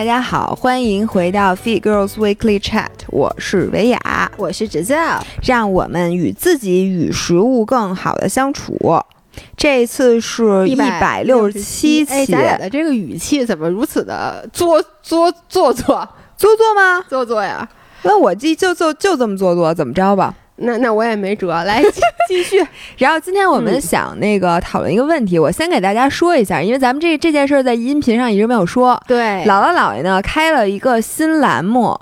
大家好，欢迎回到 Fit Girls Weekly Chat，我是维雅，我是 Jazelle，，让我们与自己与食物更好的相处。这次是一百六十七期，咱俩的这个语气怎么如此的做做做作做作吗？做作呀！那我记就就就这么做作，怎么着吧？那那我也没辙，来继续。然后今天我们想那个讨论一个问题，我先给大家说一下，因为咱们这这件事在音频上一直没有说。对，姥姥姥爷呢开了一个新栏目。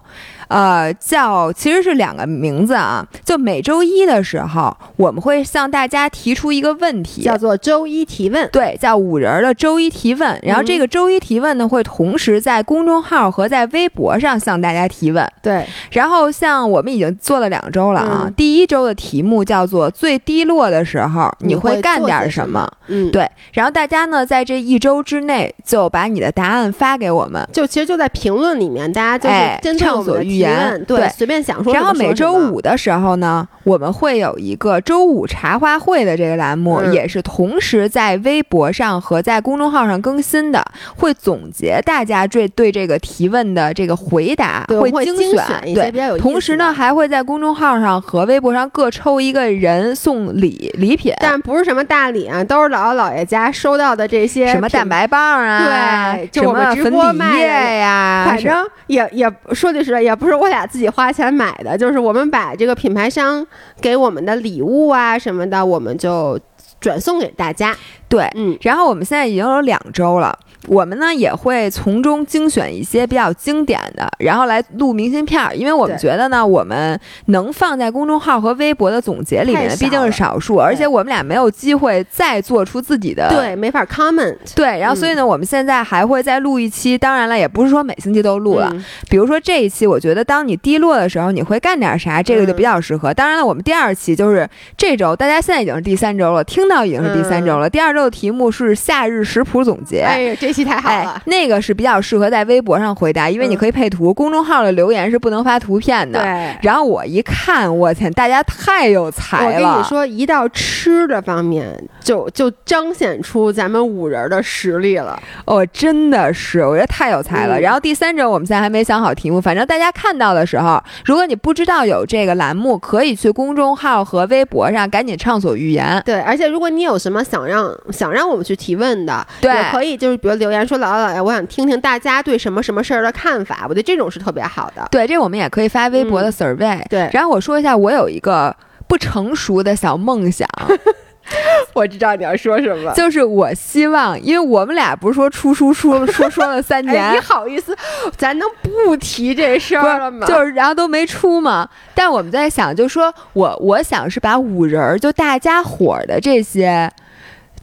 呃，叫其实是两个名字啊。就每周一的时候，我们会向大家提出一个问题，叫做周一提问。对，叫五人的周一提问。然后这个周一提问呢，会同时在公众号和在微博上向大家提问。对。然后像我们已经做了两周了啊，第一周的题目叫做最低落的时候你会干点什么？嗯，对。然后大家呢，在这一周之内就把你的答案发给我们，就其实就在评论里面，大家就是畅所欲言，对，随便想说。然后每周五的时候呢，我们会有一个周五茶话会的这个栏目，也是同时在微博上和在公众号上更新的，会总结大家对对这个提问的这个回答，会精选对，同时呢，还会在公众号上和微博上各抽一个人送礼礼品，但不是什么大礼啊，都是姥姥姥爷家收到的这些什么蛋白棒啊，对，什么粉底液呀，反正也也说句实在，也不是我俩自己花钱买的，就是我们把这个品牌商给我们的礼物啊什么的，我们就转送给大家。对，嗯，然后我们现在已经有两周了。我们呢也会从中精选一些比较经典的，然后来录明信片儿，因为我们觉得呢，我们能放在公众号和微博的总结里面，毕竟是少数，而且我们俩没有机会再做出自己的，对，没法 comment，对，然后所以呢，我们现在还会再录一期，当然了，也不是说每星期都录了，比如说这一期，我觉得当你低落的时候，你会干点啥，这个就比较适合。当然了，我们第二期就是这周，大家现在已经是第三周了，听到已经是第三周了。第二周的题目是夏日食谱总结，哎呀，这期太好了。那个是比较适合在微博上回答，因为你可以配图。公众号的留言是不能发图片的。对。然后我一看，我天，大家太有才了！我跟你说，一到吃的方面，就就彰显出咱们五人的实力了。哦，真的是，我觉得太有才了。然后第三周我们现在还没想好题目，反正大家看到的时候，如果你不知道有这个栏目，可以去公众号和微博上赶紧畅所欲言。对，而且如果你有什么想让想让我们去提问的，对，也可以就是比如留言说姥姥姥爷。我想听听大家对什么什么事儿的看法，我觉得这种是特别好的。对，这我们也可以发微博的 survey。对，然后我说一下，我有一个不成熟的小梦想。我知道你要说什么，就是我希望，因为我们俩不是说出书说说说了三年，你好意思，咱能不提这事儿了吗？就是然后都没出嘛。但我们在想，就说我我想是把五人儿，就大家伙儿的这些。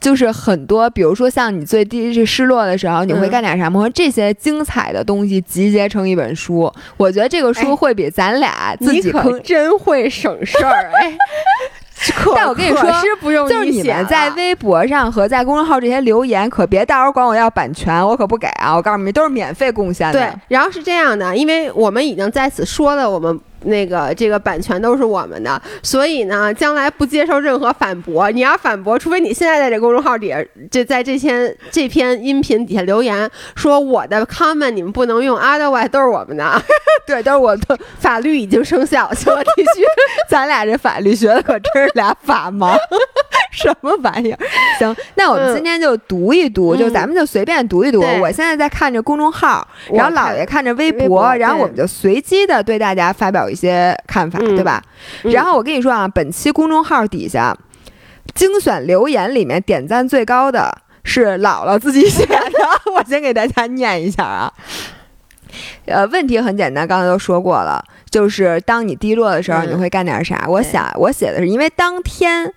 就是很多，比如说像你最低是失落的时候，你会干点啥吗？这些精彩的东西集结成一本书，我觉得这个书会比咱俩自己可真会省事儿哎。但我跟你说，就是你们在微博上和在公众号这些留言，可别到时候管我要版权，我可不给啊！我告诉你们，都是免费贡献的。对，然后是这样的，因为我们已经在此说了，我们。那个这个版权都是我们的，所以呢，将来不接受任何反驳。你要反驳，除非你现在在这公众号底下，就在这篇这篇音频底下留言说我的 comment 你们不能用，otherwise 都是我们的。对，都是我的。法律已经生效，请继续。咱俩这法律学的可真是俩法盲，什么玩意儿？行，那我们今天就读一读，就咱们就随便读一读。我现在在看着公众号，然后姥爷看着微博，然后我们就随机的对大家发表一些看法，对吧？然后我跟你说啊，本期公众号底下精选留言里面点赞最高的是姥姥自己写的，我先给大家念一下啊。呃，问题很简单，刚才都说过了，就是当你低落的时候，你会干点啥？我想我写的是，因为当天。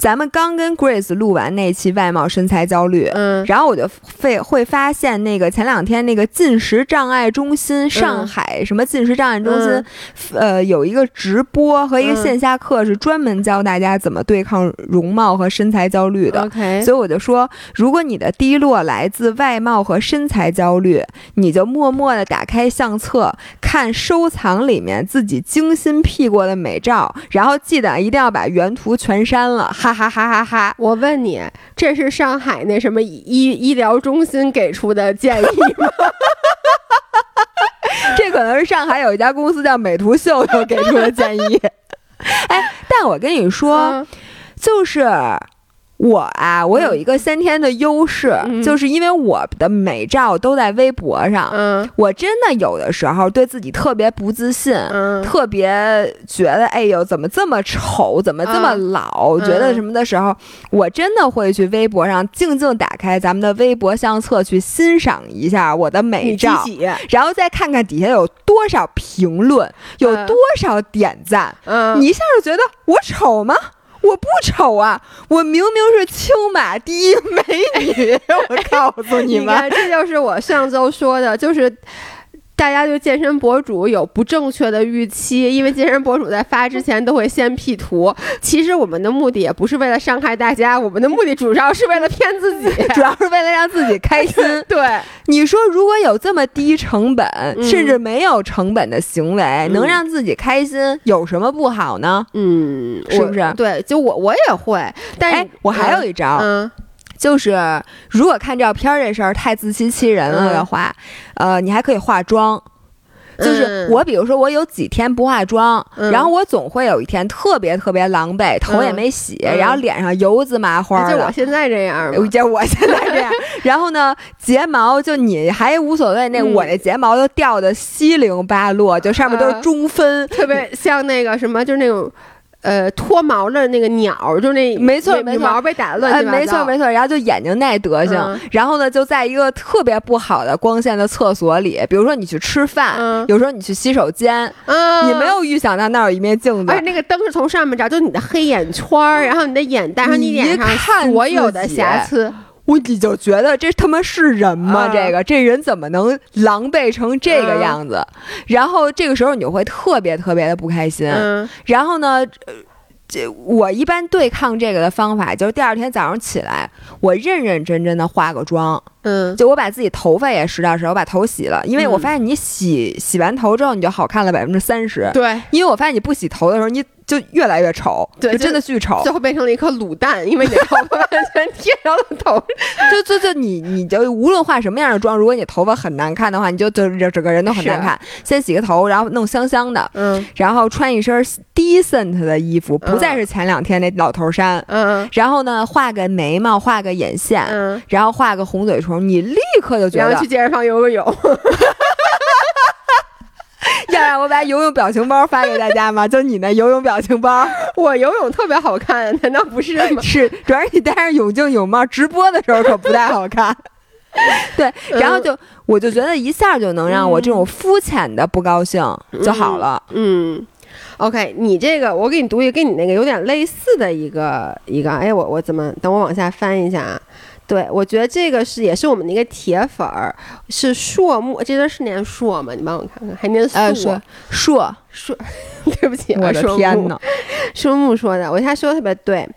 咱们刚跟 Grace 录完那期外貌身材焦虑，嗯，然后我就会会发现那个前两天那个进食障碍中心上海什么进食障碍中心，呃，有一个直播和一个线下课是专门教大家怎么对抗容貌和身材焦虑的。OK，所以我就说，如果你的低落来自外貌和身材焦虑，你就默默的打开相册，看收藏里面自己精心 P 过的美照，然后记得一定要把原图全删了。哈。哈哈哈哈！我问你，这是上海那什么医医疗中心给出的建议吗？这可能是上海有一家公司叫美图秀秀给出的建议。哎，但我跟你说，就是。我啊，我有一个先天的优势，就是因为我的美照都在微博上。嗯，我真的有的时候对自己特别不自信，特别觉得哎呦怎么这么丑，怎么这么老，觉得什么的时候，我真的会去微博上静静打开咱们的微博相册去欣赏一下我的美照，然后再看看底下有多少评论，有多少点赞。嗯，你一下就觉得我丑吗？我不丑啊，我明明是青马第一美女，我告诉你们，这就是我上周说的，就是。大家对健身博主有不正确的预期，因为健身博主在发之前都会先 P 图。其实我们的目的也不是为了伤害大家，我们的目的主要是为了骗自己，主要是为了让自己开心。对，你说如果有这么低成本，甚至没有成本的行为，能让自己开心，有什么不好呢？嗯，是不是？对，就我我也会，但是我还有一招。嗯。就是，如果看照片这事儿太自欺欺人了的话，呃，你还可以化妆。就是我，比如说我有几天不化妆，然后我总会有一天特别特别狼狈，头也没洗，然后脸上油滋麻花的。就我现在这样，就我现在这样。然后呢，睫毛就你还无所谓，那我那睫毛都掉的七零八落，就上面都是中分，特别像那个什么，就是那种。呃，脱毛的那个鸟，就那没错，没错，毛被打的乱七八糟。没错，没错。然后就眼睛那德行，然后呢，就在一个特别不好的光线的厕所里，比如说你去吃饭，有时候你去洗手间，你没有预想到那有一面镜子，而且那个灯是从上面照，就你的黑眼圈然后你的眼袋，然后你脸上所有的瑕疵。我你就觉得这他妈是人吗？这个这人怎么能狼狈成这个样子？然后这个时候你就会特别特别的不开心。然后呢，这我一般对抗这个的方法就是第二天早上起来，我认认真真的化个妆。嗯，就我把自己头发也实打实，我把头洗了，因为我发现你洗洗完头之后你就好看了百分之三十。对，因为我发现你不洗头的时候你。就越来越丑，对，真的巨丑，最后变成了一颗卤蛋，因为你头发完 全贴着了头。就就就你，你就无论化什么样的妆，如果你头发很难看的话，你就就整个人都很难看。先洗个头，然后弄香香的，嗯，然后穿一身 decent 的衣服，不再是前两天那老头衫，嗯，然后呢，画个眉毛，画个眼线，嗯，然后画个红嘴唇，你立刻就觉得然后去健身房游个泳。要让我把游泳表情包发给大家吗？就你那游泳表情包，我游泳特别好看，难道不是吗？是，主要是你戴上泳镜泳帽直播的时候可不太好看。对，然后就我就觉得一下就能让我这种肤浅的不高兴就好了。嗯，OK，你这个我给你读一个跟你那个有点类似的一个一个，哎，我我怎么等我往下翻一下啊？对，我觉得这个是也是我们的一个铁粉儿，是硕木，这个是念硕吗？你帮我看看，还念硕硕硕，对不起，我的天呐，硕木说的，我他说的特别对。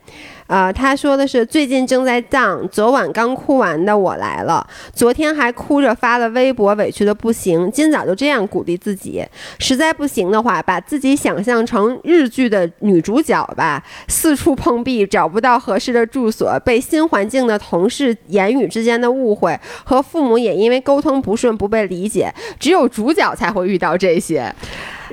呃，他说的是最近正在荡，昨晚刚哭完的我来了，昨天还哭着发了微博，委屈的不行。今早就这样鼓励自己，实在不行的话，把自己想象成日剧的女主角吧，四处碰壁，找不到合适的住所，被新环境的同事言语之间的误会，和父母也因为沟通不顺不被理解，只有主角才会遇到这些。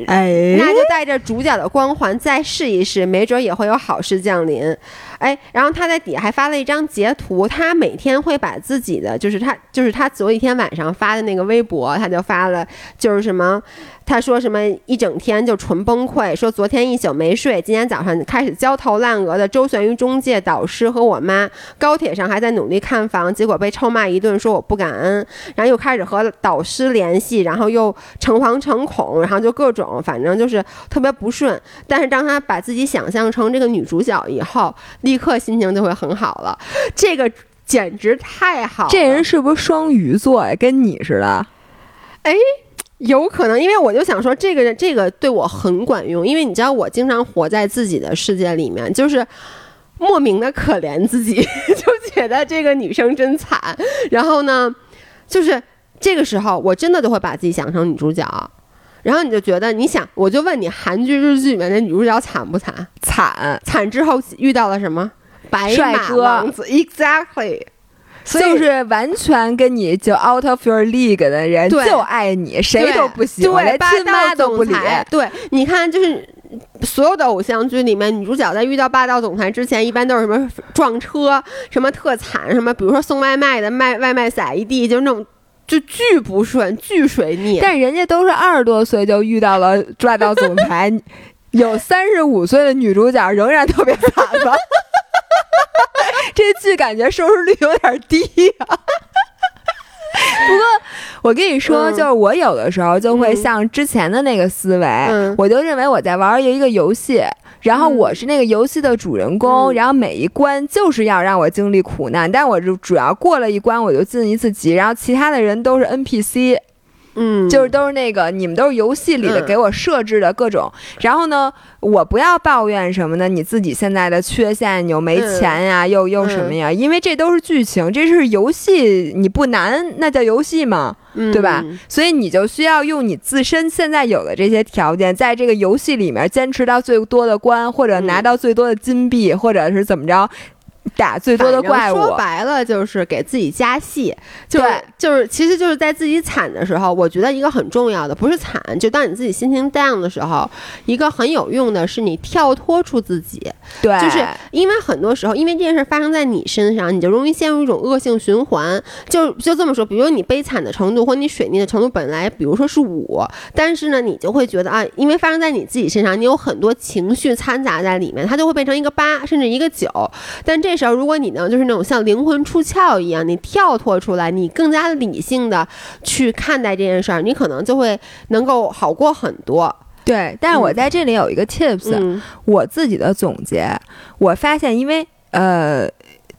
哎，那就带着主角的光环再试一试，没准也会有好事降临。哎，然后他在底下还发了一张截图，他每天会把自己的，就是他，就是他昨一天晚上发的那个微博，他就发了，就是什么。他说什么一整天就纯崩溃，说昨天一宿没睡，今天早上开始焦头烂额的周旋于中介、导师和我妈，高铁上还在努力看房，结果被臭骂一顿，说我不感恩，然后又开始和导师联系，然后又诚惶诚恐，然后就各种，反正就是特别不顺。但是当他把自己想象成这个女主角以后，立刻心情就会很好了。这个简直太好，这人是不是双鱼座呀？跟你似的？哎。有可能，因为我就想说，这个这个对我很管用，因为你知道，我经常活在自己的世界里面，就是莫名的可怜自己，就觉得这个女生真惨。然后呢，就是这个时候，我真的就会把自己想成女主角。然后你就觉得，你想，我就问你，韩剧、日剧里面那女主角惨不惨？惨，惨之后遇到了什么？白马王子，Exactly。就是完全跟你就 out of your league 的人就爱你，谁都不喜欢，连亲妈都不理。对，你看，就是所有的偶像剧里面，女主角在遇到霸道总裁之前，一般都是什么撞车，什么特惨，什么比如说送外卖的卖外卖撒一地，就是那种就巨不顺、巨水逆。但人家都是二十多岁就遇到了霸道总裁，有三十五岁的女主角仍然特别惨吧？这剧感觉收视率有点低啊。不过我跟你说，就是我有的时候就会像之前的那个思维，我就认为我在玩一个游戏，然后我是那个游戏的主人公，然后每一关就是要让我经历苦难，但我就主要过了一关我就晋一次级，然后其他的人都是 NPC。嗯，就是都是那个，你们都是游戏里的给我设置的各种。然后呢，我不要抱怨什么呢？你自己现在的缺陷，你又没钱呀，又又什么呀？因为这都是剧情，这是游戏，你不难，那叫游戏吗？对吧？所以你就需要用你自身现在有的这些条件，在这个游戏里面坚持到最多的关，或者拿到最多的金币，或者是怎么着。打最多的怪物，说白了就是给自己加戏，就是就是，其实就是在自己惨的时候，我觉得一个很重要的不是惨，就当你自己心情 down 的时候，一个很有用的是你跳脱出自己，对，就是因为很多时候，因为这件事发生在你身上，你就容易陷入一种恶性循环，就就这么说，比如你悲惨的程度或你水逆的程度本来，比如说是五，但是呢，你就会觉得啊，因为发生在你自己身上，你有很多情绪掺杂在里面，它就会变成一个八甚至一个九，但这。时候，如果你能就是那种像灵魂出窍一样，你跳脱出来，你更加理性的去看待这件事儿，你可能就会能够好过很多。对，但是我在这里有一个 tips，我自己的总结，我发现，因为呃，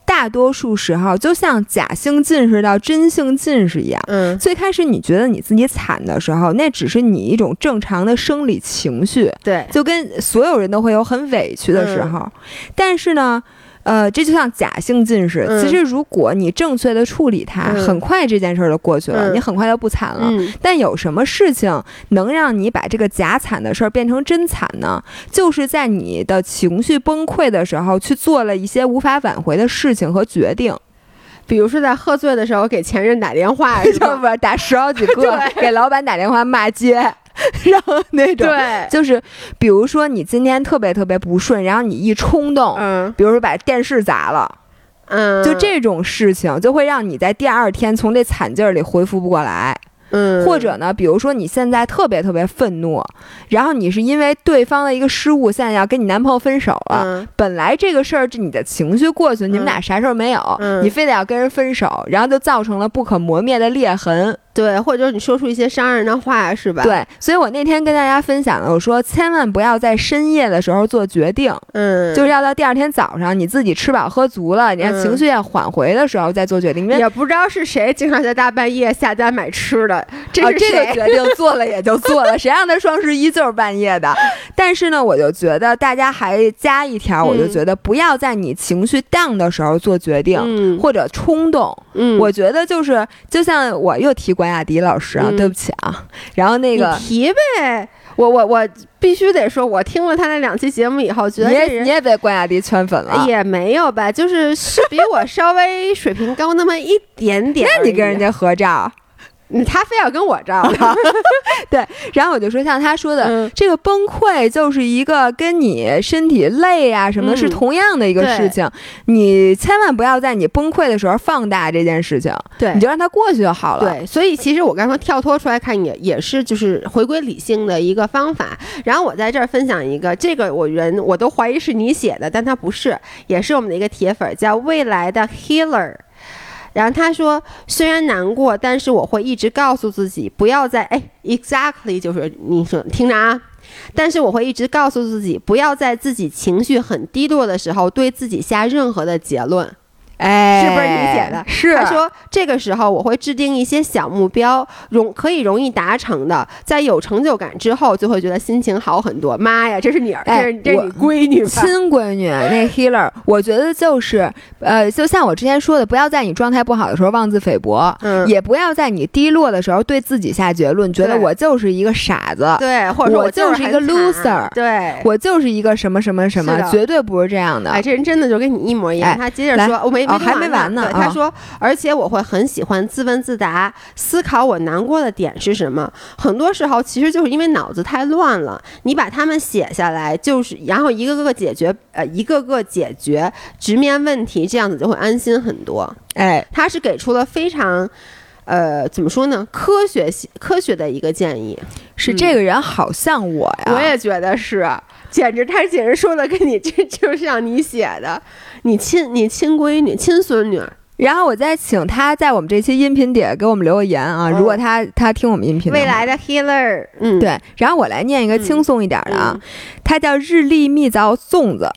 大多数时候就像假性近视到真性近视一样，嗯，最开始你觉得你自己惨的时候，那只是你一种正常的生理情绪，对，就跟所有人都会有很委屈的时候，但是呢。呃，这就像假性近视。其实，如果你正确的处理它，很快这件事儿就过去了，你很快就不惨了。但有什么事情能让你把这个假惨的事儿变成真惨呢？就是在你的情绪崩溃的时候，去做了一些无法挽回的事情和决定，比如说在喝醉的时候给前任打电话，是不打十好几 个，给老板打电话骂街。然后那种，对，就是比如说你今天特别特别不顺，然后你一冲动，嗯，比如说把电视砸了，嗯，就这种事情就会让你在第二天从这惨劲儿里恢复不过来。嗯，或者呢，比如说你现在特别特别愤怒，然后你是因为对方的一个失误，现在要跟你男朋友分手了。本来这个事儿，这你的情绪过去，你们俩啥事儿没有，你非得要跟人分手，然后就造成了不可磨灭的裂痕。对，或者你说出一些伤人的话，是吧？对，所以我那天跟大家分享了，我说千万不要在深夜的时候做决定，嗯，就是要到第二天早上你自己吃饱喝足了，你看情绪也缓回的时候再做决定。也不知道是谁经常在大半夜下单买吃的，这是这个决定做了也就做了，谁让他双十一就是半夜的？但是呢，我就觉得大家还加一条，我就觉得不要在你情绪 down 的时候做决定，或者冲动。嗯，我觉得就是就像我又提。关雅迪老师啊，对不起啊，然后那个提呗，我我我必须得说，我听了他那两期节目以后，觉得你你也被关雅迪圈粉了，也没有吧，就是是比我稍微水平高那么一点点。那你跟人家合照？他非要跟我照，对，然后我就说，像他说的，这个崩溃就是一个跟你身体累啊什么的是同样的一个事情，你千万不要在你崩溃的时候放大这件事情，对，你就让它过去就好了。对，所以其实我刚才跳脱出来看也也是就是回归理性的一个方法。然后我在这儿分享一个，这个我人我都怀疑是你写的，但他不是，也是我们的一个铁粉，叫未来的 Healer。然后他说：“虽然难过，但是我会一直告诉自己，不要在哎，exactly 就是你说听着啊，但是我会一直告诉自己，不要在自己情绪很低落的时候对自己下任何的结论。”哎，是不是你写的？是他说这个时候我会制定一些小目标，容可以容易达成的，在有成就感之后，就会觉得心情好很多。妈呀，这是你儿，这是这是你闺女，亲闺女。那 healer，我觉得就是，呃，就像我之前说的，不要在你状态不好的时候妄自菲薄，嗯，也不要在你低落的时候对自己下结论，觉得我就是一个傻子，对，或者我就是一个 loser，对，我就是一个什么什么什么，绝对不是这样的。哎，这人真的就跟你一模一样。他接着说，我没。哦，还没完呢。他说，而且我会很喜欢自问自答，思考我难过的点是什么。很多时候其实就是因为脑子太乱了，你把它们写下来，就是然后一个个解决，呃，一个个解决，直面问题，这样子就会安心很多。哎，他是给出了非常。呃，怎么说呢？科学系科学的一个建议是，这个人好像我呀，我也觉得是，简直他简直说的跟你这就像你写的，你亲你亲闺女亲孙女。然后我再请他在我们这期音频底下给我们留个言啊，如果他他听我们音频，未来的 healer，嗯，对。然后我来念一个轻松一点的啊，他叫日历蜜枣粽子，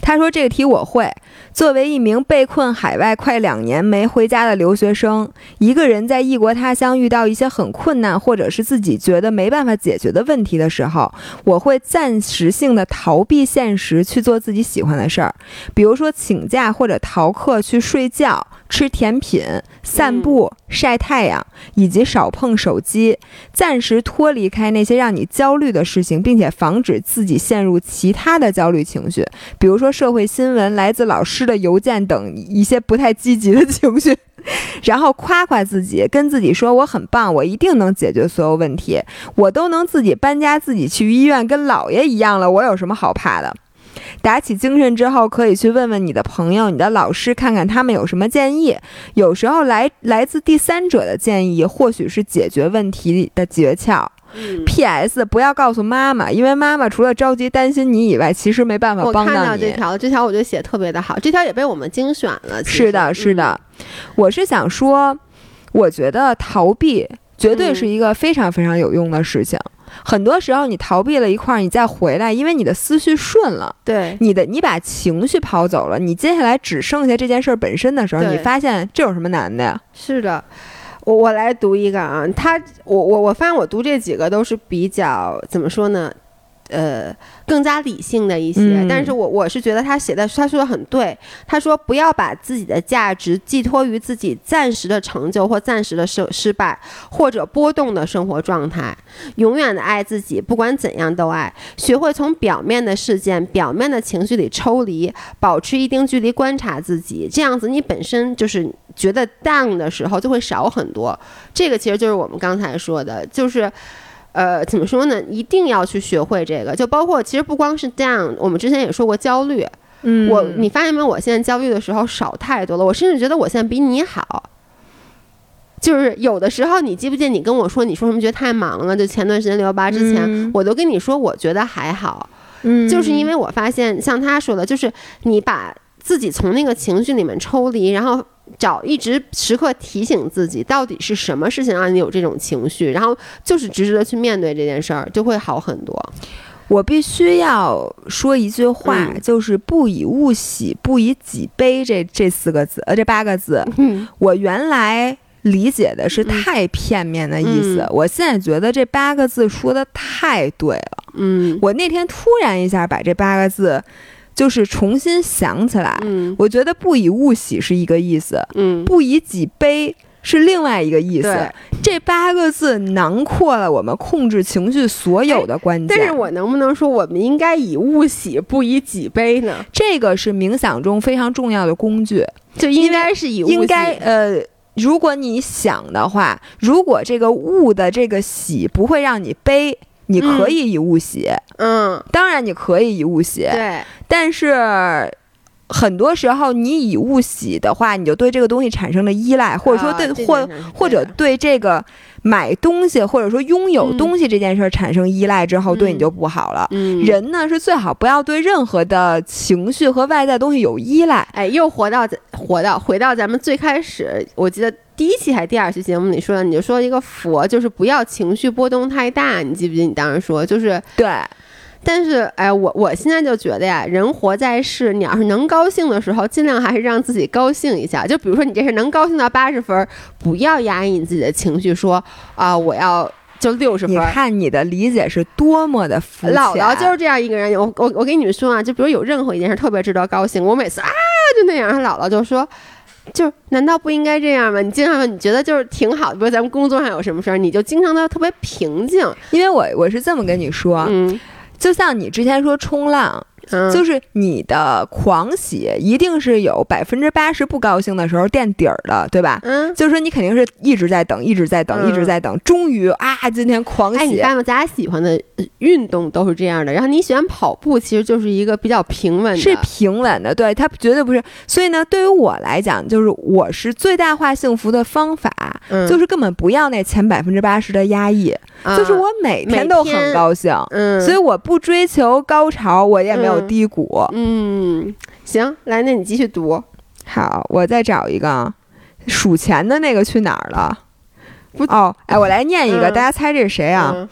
他说这个题我会。作为一名被困海外快两年没回家的留学生，一个人在异国他乡遇到一些很困难，或者是自己觉得没办法解决的问题的时候，我会暂时性的逃避现实，去做自己喜欢的事儿，比如说请假或者逃课去睡觉。吃甜品、散步、晒太阳，以及少碰手机，暂时脱离开那些让你焦虑的事情，并且防止自己陷入其他的焦虑情绪，比如说社会新闻、来自老师的邮件等一些不太积极的情绪。然后夸夸自己，跟自己说我很棒，我一定能解决所有问题，我都能自己搬家、自己去医院，跟姥爷一样了，我有什么好怕的？打起精神之后，可以去问问你的朋友、你的老师，看看他们有什么建议。有时候来来自第三者的建议，或许是解决问题的诀窍。P.S. 不要告诉妈妈，因为妈妈除了着急担心你以外，其实没办法帮到你。我看到这条，这条我觉得写特别的好，这条也被我们精选了。是的，是的。我是想说，我觉得逃避绝对是一个非常非常有用的事情。很多时候，你逃避了一块儿，你再回来，因为你的思绪顺了，对你的，你把情绪抛走了，你接下来只剩下这件事儿本身的时候，你发现这有什么难的呀？是的，我我来读一个啊，他，我我我发现我读这几个都是比较怎么说呢？呃，更加理性的一些，但是我我是觉得他写的他说的很对。他说不要把自己的价值寄托于自己暂时的成就或暂时的失失败或者波动的生活状态，永远的爱自己，不管怎样都爱。学会从表面的事件、表面的情绪里抽离，保持一定距离观察自己，这样子你本身就是觉得 down 的时候就会少很多。这个其实就是我们刚才说的，就是。呃，怎么说呢？一定要去学会这个，就包括其实不光是 down，我们之前也说过焦虑。嗯，我你发现没有？我现在焦虑的时候少太多了。我甚至觉得我现在比你好。就是有的时候，你记不记？你跟我说，你说什么？觉得太忙了。就前段时间六幺八之前，我都跟你说，我觉得还好。嗯，就是因为我发现，像他说的，就是你把自己从那个情绪里面抽离，然后。找一直时刻提醒自己，到底是什么事情让你有这种情绪，然后就是直直的去面对这件事儿，就会好很多。我必须要说一句话，就是“不以物喜，不以己悲”这这四个字，呃，这八个字，嗯我原来理解的是太片面的意思，我现在觉得这八个字说的太对了。嗯，我那天突然一下把这八个字。就是重新想起来，嗯，我觉得不以物喜是一个意思，嗯，不以己悲是另外一个意思。这八个字囊括了我们控制情绪所有的关键。但是我能不能说，我们应该以物喜，不以己悲呢？这个是冥想中非常重要的工具，就应该是以物喜。应该呃，如果你想的话，如果这个物的这个喜不会让你悲。你可以以物喜，嗯，当然你可以以物喜，对。但是很多时候你以物喜的话，你就对这个东西产生了依赖，或者说对或或者对这个买东西或者说拥有东西这件事儿产生依赖之后，对你就不好了。人呢是最好不要对任何的情绪和外在东西有依赖。哎，又活到活到回到咱们最开始，我记得。第一期还是第二期节目里说的，你就说一个佛就是不要情绪波动太大，你记不记？你当时说就是对，但是哎，我我现在就觉得呀，人活在世，你要是能高兴的时候，尽量还是让自己高兴一下。就比如说你这事能高兴到八十分，不要压抑你自己的情绪，说啊我要就六十分。你看你的理解是多么的肤浅。姥姥就是这样一个人，我我我跟你们说啊，就比如有任何一件事特别值得高兴，我每次啊就那样，他姥姥就说。就难道不应该这样吗？你经常你觉得就是挺好的，比如咱们工作上有什么事儿，你就经常的特别平静。因为我我是这么跟你说，嗯，就像你之前说冲浪，就是你的狂喜一定是有百分之八十不高兴的时候垫底儿的，对吧？嗯，就是说你肯定是一直在等，一直在等，一直在等，终于啊，今天狂喜！哎，你看咱俩喜欢的运动都是这样的，然后你喜欢跑步，其实就是一个比较平稳的，是平稳的，对，它绝对不是。所以呢，对于我来讲，就是我是最大化幸福的方法，就是根本不要那前百分之八十的压抑，就是我每天都很高兴，嗯，所以我不追求高潮，我也没有低谷，嗯，行，来，那你继续读。好，我再找一个数钱的那个去哪儿了？不哦，哎，我来念一个，大家猜这是谁啊？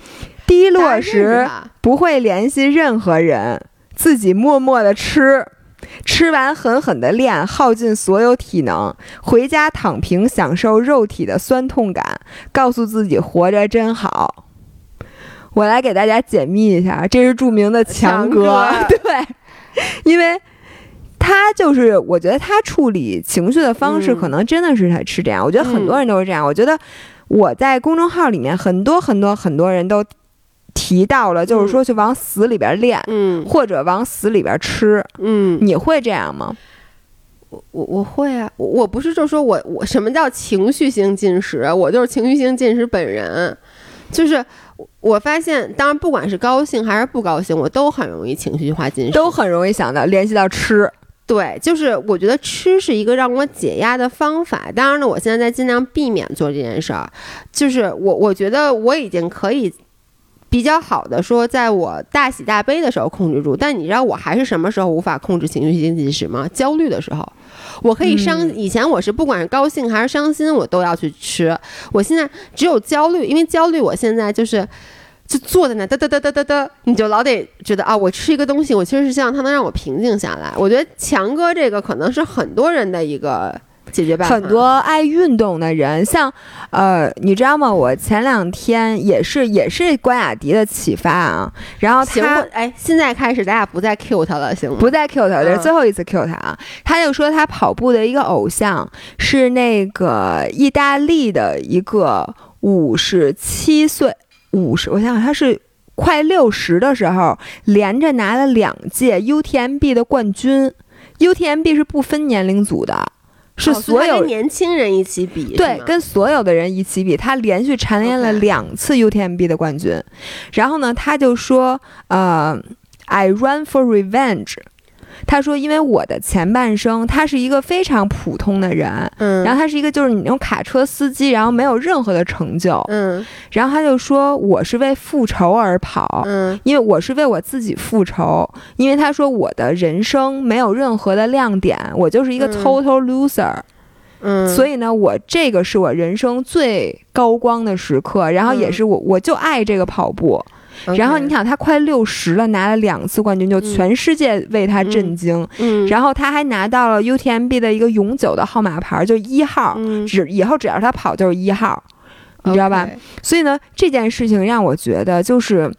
低落时不会联系任何人，自己默默的吃，吃完狠狠的练，耗尽所有体能，回家躺平，享受肉体的酸痛感，告诉自己活着真好。我来给大家解密一下，这是著名的强哥，对，因为他就是我觉得他处理情绪的方式，可能真的是他是这样。我觉得很多人都是这样。我觉得我在公众号里面，很多很多很多人都提到了，就是说去往死里边练，嗯，或者往死里边吃，嗯，你会这样吗？我我我会啊，我不是就说我我什么叫情绪性进食？我就是情绪性进食本人，就是。我发现，当然，不管是高兴还是不高兴，我都很容易情绪化进食，都很容易想到联系到吃。对，就是我觉得吃是一个让我解压的方法。当然了，我现在在尽量避免做这件事儿。就是我，我觉得我已经可以比较好的说，在我大喜大悲的时候控制住。但你知道我还是什么时候无法控制情绪性进食吗？焦虑的时候。我可以伤，以前我是不管是高兴还是伤心，我都要去吃。我现在只有焦虑，因为焦虑，我现在就是就坐在那嘚嘚嘚嘚嘚嘚，你就老得觉得啊，我吃一个东西，我其实是希望它能让我平静下来。我觉得强哥这个可能是很多人的一个。解决办法。很多爱运动的人，像，呃，你知道吗？我前两天也是也是关雅迪的启发啊。然后他，哎，现在开始咱俩不再 Q 他了，行吗？不再 Q 他，这是最后一次 Q 他啊。他就说他跑步的一个偶像是那个意大利的一个五十七岁，五十，我想想他是快六十的时候，连着拿了两届 UTMB 的冠军。UTMB 是不分年龄组的。是所有年轻人一起比，对，跟所有的人一起比，他连续蝉联了两次 UTMB 的冠军。然后呢，他就说：“呃，I run for revenge。”他说：“因为我的前半生，他是一个非常普通的人，嗯，然后他是一个就是你那种卡车司机，然后没有任何的成就，嗯，然后他就说我是为复仇而跑，嗯，因为我是为我自己复仇，因为他说我的人生没有任何的亮点，我就是一个 total loser，嗯，所以呢，我这个是我人生最高光的时刻，然后也是我我就爱这个跑步。”然后你想，他快六十了，拿了两次冠军，就全世界为他震惊。嗯，然后他还拿到了 UTMB 的一个永久的号码牌，就一号，只以后只要他跑就是一号，你知道吧？所以呢，这件事情让我觉得，就是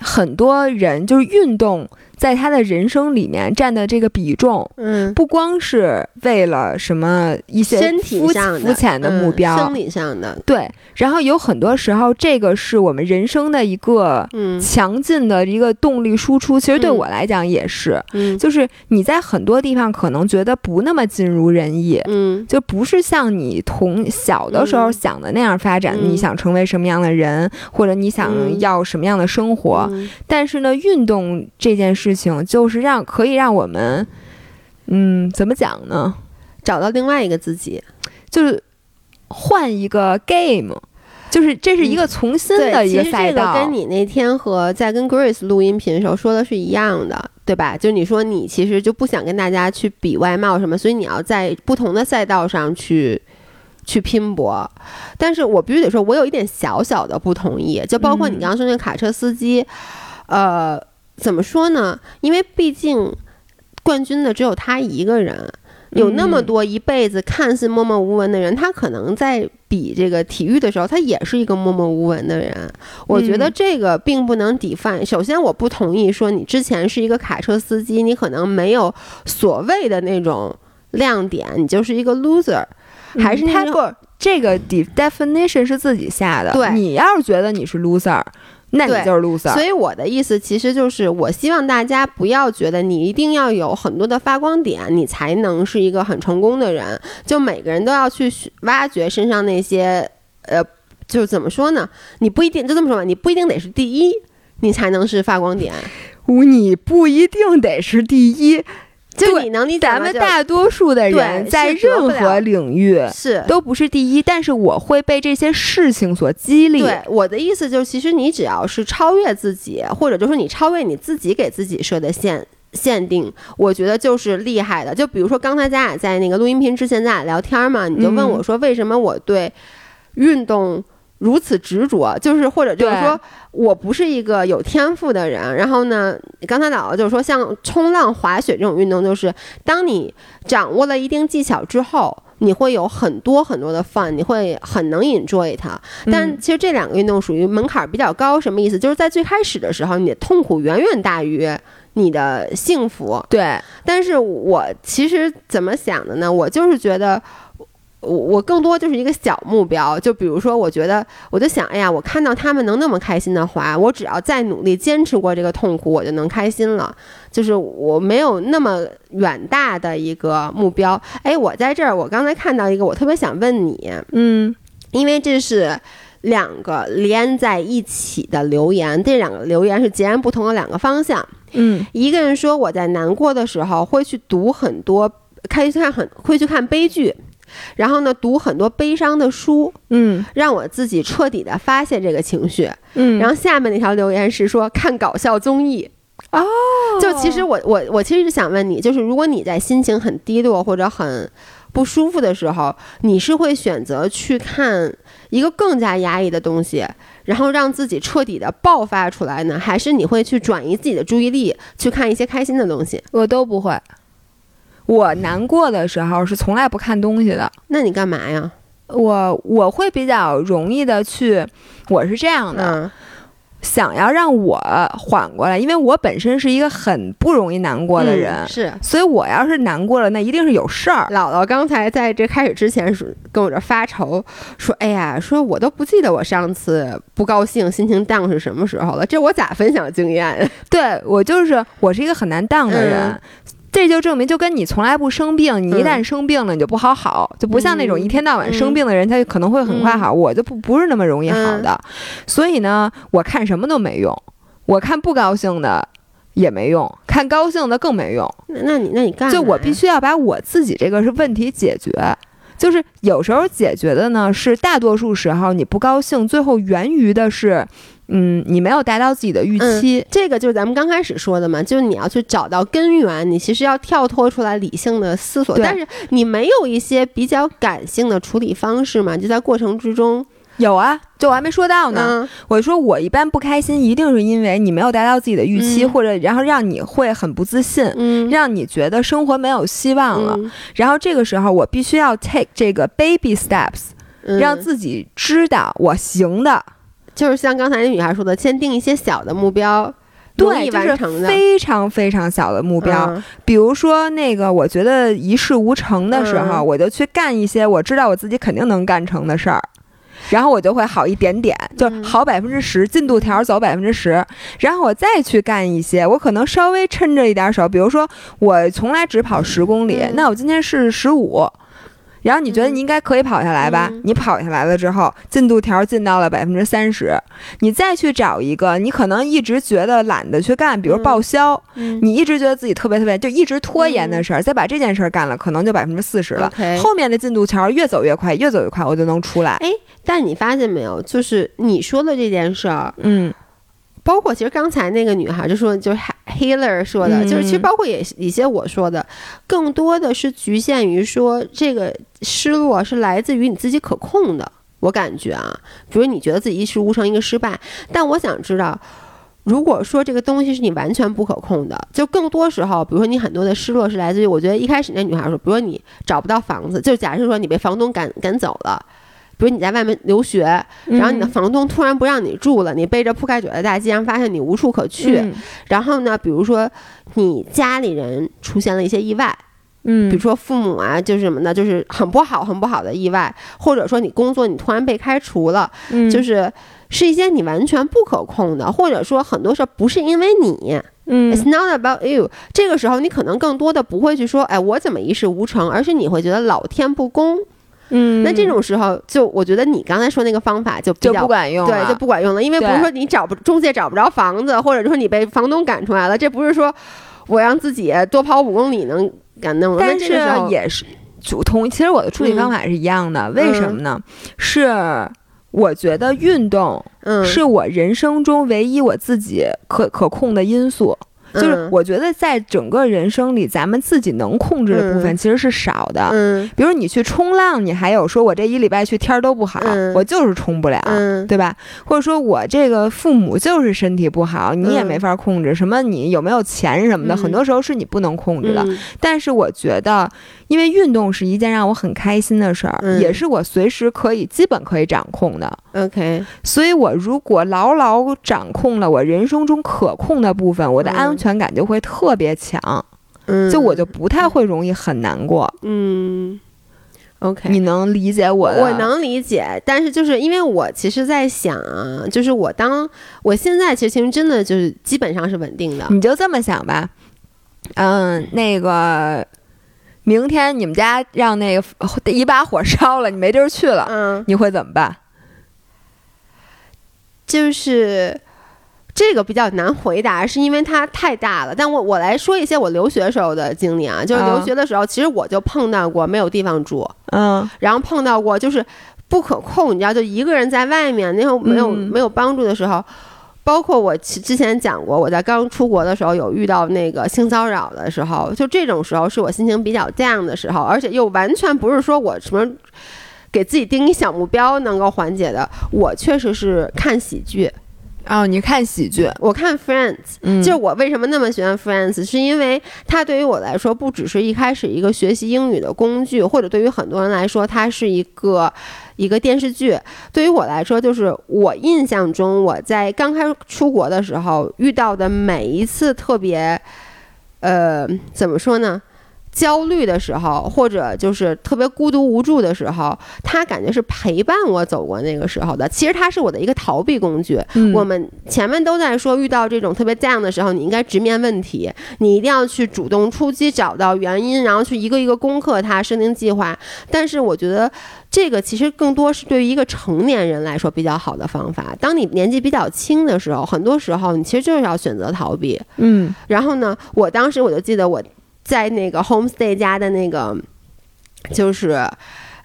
很多人就是运动。在他的人生里面占的这个比重，嗯，不光是为了什么一些身体上肤浅的目标，生理上的对。然后有很多时候，这个是我们人生的一个强劲的一个动力输出。其实对我来讲也是，就是你在很多地方可能觉得不那么尽如人意，嗯，就不是像你同小的时候想的那样发展。你想成为什么样的人，或者你想要什么样的生活？但是呢，运动这件事。事情就是让可以让我们，嗯，怎么讲呢？找到另外一个自己，就是换一个 game，就是这是一个重新的一个赛道。跟你那天和在跟 Grace 录音频的时候说的是一样的，对吧？就你说你其实就不想跟大家去比外貌什么，所以你要在不同的赛道上去去拼搏。但是我必须得说，我有一点小小的不同意，就包括你刚刚说那个卡车司机，呃。怎么说呢？因为毕竟冠军的只有他一个人，有那么多一辈子看似默默无闻的人，他可能在比这个体育的时候，他也是一个默默无闻的人。我觉得这个并不能抵犯。首先，我不同意说你之前是一个卡车司机，你可能没有所谓的那种亮点，你就是一个 loser，还是他不这个 definition 是自己下的。对你要是觉得你是 loser。那你就是 loser。所以我的意思其实就是，我希望大家不要觉得你一定要有很多的发光点，你才能是一个很成功的人。就每个人都要去挖掘身上那些，呃，就怎么说呢？你不一定就这么说吧，你不一定得是第一，你才能是发光点。你不一定得是第一。就你能理解咱们大多数的人在任何领域是都不是第一，但是我会被这些事情所激励。对我的意思就是，其实你只要是超越自己，或者就是你超越你自己给自己设的限限定，我觉得就是厉害的。就比如说刚才咱俩在那个录音屏之前咱俩聊天嘛，你就问我说为什么我对运动。如此执着，就是或者就是说我不是一个有天赋的人。然后呢，刚才姥姥就是说，像冲浪、滑雪这种运动，就是当你掌握了一定技巧之后，你会有很多很多的 fun，你会很能 enjoy 它。但其实这两个运动属于门槛比较高，什么意思？就是在最开始的时候，你的痛苦远远大于你的幸福。对。但是我其实怎么想的呢？我就是觉得。我我更多就是一个小目标，就比如说，我觉得我就想，哎呀，我看到他们能那么开心的滑，我只要再努力坚持过这个痛苦，我就能开心了。就是我没有那么远大的一个目标。哎，我在这儿，我刚才看到一个，我特别想问你，嗯，因为这是两个连在一起的留言，这两个留言是截然不同的两个方向。嗯，一个人说我在难过的时候会去读很多，开去看很会去看悲剧。然后呢，读很多悲伤的书，嗯，让我自己彻底的发泄这个情绪，嗯。然后下面那条留言是说看搞笑综艺，哦，就其实我我我其实是想问你，就是如果你在心情很低落或者很不舒服的时候，你是会选择去看一个更加压抑的东西，然后让自己彻底的爆发出来呢，还是你会去转移自己的注意力去看一些开心的东西？我都不会。我难过的时候是从来不看东西的。那你干嘛呀？我我会比较容易的去，我是这样的，想要让我缓过来，因为我本身是一个很不容易难过的人，是，所以我要是难过了，那一定是有事儿。姥姥刚才在这开始之前是跟我这发愁，说：“哎呀，说我都不记得我上次不高兴、心情 down 是什么时候了，这我咋分享经验？” 对我就是我是一个很难 down 的人。这就证明，就跟你从来不生病，你一旦生病了，你就不好好，就不像那种一天到晚生病的人，他可能会很快好。我就不不是那么容易好的，所以呢，我看什么都没用，我看不高兴的也没用，看高兴的更没用。那你那你干？就我必须要把我自己这个是问题解决，就是有时候解决的呢是大多数时候你不高兴，最后源于的是。嗯，你没有达到自己的预期，这个就是咱们刚开始说的嘛，就是你要去找到根源，你其实要跳脱出来理性的思索，但是你没有一些比较感性的处理方式嘛？就在过程之中有啊，就我还没说到呢。我说我一般不开心，一定是因为你没有达到自己的预期，或者然后让你会很不自信，让你觉得生活没有希望了。然后这个时候我必须要 take 这个 baby steps，让自己知道我行的。就是像刚才那女孩说的，先定一些小的目标，对，就是非常非常小的目标。比如说那个，我觉得一事无成的时候，我就去干一些我知道我自己肯定能干成的事儿，然后我就会好一点点，就好百分之十，进度条走百分之十，然后我再去干一些我可能稍微抻着一点手，比如说我从来只跑十公里，那我今天是十五。然后你觉得你应该可以跑下来吧？你跑下来了之后，进度条进到了百分之三十，你再去找一个你可能一直觉得懒得去干，比如报销，你一直觉得自己特别特别就一直拖延的事儿，再把这件事儿干了，可能就百分之四十了。后面的进度条越走越快，越走越快，我就能出来。哎，但你发现没有，就是你说的这件事儿，嗯。包括其实刚才那个女孩就说，就是 Healer 说的，就是其实包括也一些我说的，更多的是局限于说这个失落是来自于你自己可控的。我感觉啊，比如你觉得自己一事无成，一个失败，但我想知道，如果说这个东西是你完全不可控的，就更多时候，比如说你很多的失落是来自于，我觉得一开始那女孩说，比如说你找不到房子，就假设说你被房东赶赶走了。比如你在外面留学，然后你的房东突然不让你住了，你背着铺盖卷在大街上，发现你无处可去。然后呢，比如说你家里人出现了一些意外，嗯，比如说父母啊，就是什么的，就是很不好、很不好的意外，或者说你工作你突然被开除了，嗯就是是一些你完全不可控的，或者说很多事儿不是因为你嗯，It's not about you。这个时候你可能更多的不会去说，哎，我怎么一事无成，而是你会觉得老天不公。嗯，那这种时候，就我觉得你刚才说那个方法就比就较不管用了，对，就不管用了，因为不是说你找不中介找不着房子，或者说你被房东赶出来了，这不是说我让自己多跑五公里能敢弄。那但是也是主同，其实我的处理方法是一样的，为什么呢？是我觉得运动嗯是我人生中唯一我自己可可控的因素。就是嗯我觉得在整个人生里，咱们自己能控制的部分嗯其实是少的。嗯比如你去冲浪，你还有说我这一礼拜去天儿都不好，嗯我就是冲不了。嗯对吧？或者说我这个父母就是身体不好，你也嗯没法控制。什么你有没有钱什么的，嗯很多时候是你不能控制的。嗯但是我觉得，因为运动是一件让我很开心的事儿，嗯也是我随时可以基本可以掌控的。，OK，所以，我如果牢牢掌控了我人生中可控的部分，我的嗯安全感就会特别强，嗯，就我就不太会容易很难过。嗯，OK，你能理解我的？我。能理解，但是就是因为我其实在想啊，就是我当我现在其实其实真的就是基本上是稳定的，你就这么想吧，嗯，那个明天你们家让那个一把火烧了，你没地儿去了，嗯，你会怎么办？就是这个比较难回答，是因为它太大了。但我我来说一些我留学时候的经历啊，就是留啊学的时候，其实我就碰到过没有地方住，嗯然后碰到过就是不可控，你知道，就一个人在外面，那种没有、嗯没有帮助的时候。包括我其之前讲过，我在刚出国的时候有遇到那个性骚扰的时候，就这种时候是我心情比较 down 的时候，而且又完全不是说我什么给自己定一小目标能够缓解的。我确实是看喜剧，哦，你看喜剧，我看 Friends，嗯，就是我为什么那么喜欢 Friends，是因为它对于我来说不只是一开始一个学习英语的工具，或者对于很多人来说，它是一个一个电视剧。对于我来说，就是我印象中我在刚开始出国的时候遇到的每一次特别，呃，怎么说呢？焦虑的时候，或者就是特别孤独无助的时候，他感觉是陪伴我走过那个时候的。其实它是我的一个逃避工具。嗯我们前面都在说，遇到这种特别 down 的时候，你应该直面问题，你一定要去主动出击，找到原因，然后去一个一个攻克它，设定计划。但是我觉得这个其实更多是对于一个成年人来说比较好的方法。当你年纪比较轻的时候，很多时候你其实就是要选择逃避。嗯然后呢，我当时我就记得我在那个 homestay 家的那个，就是。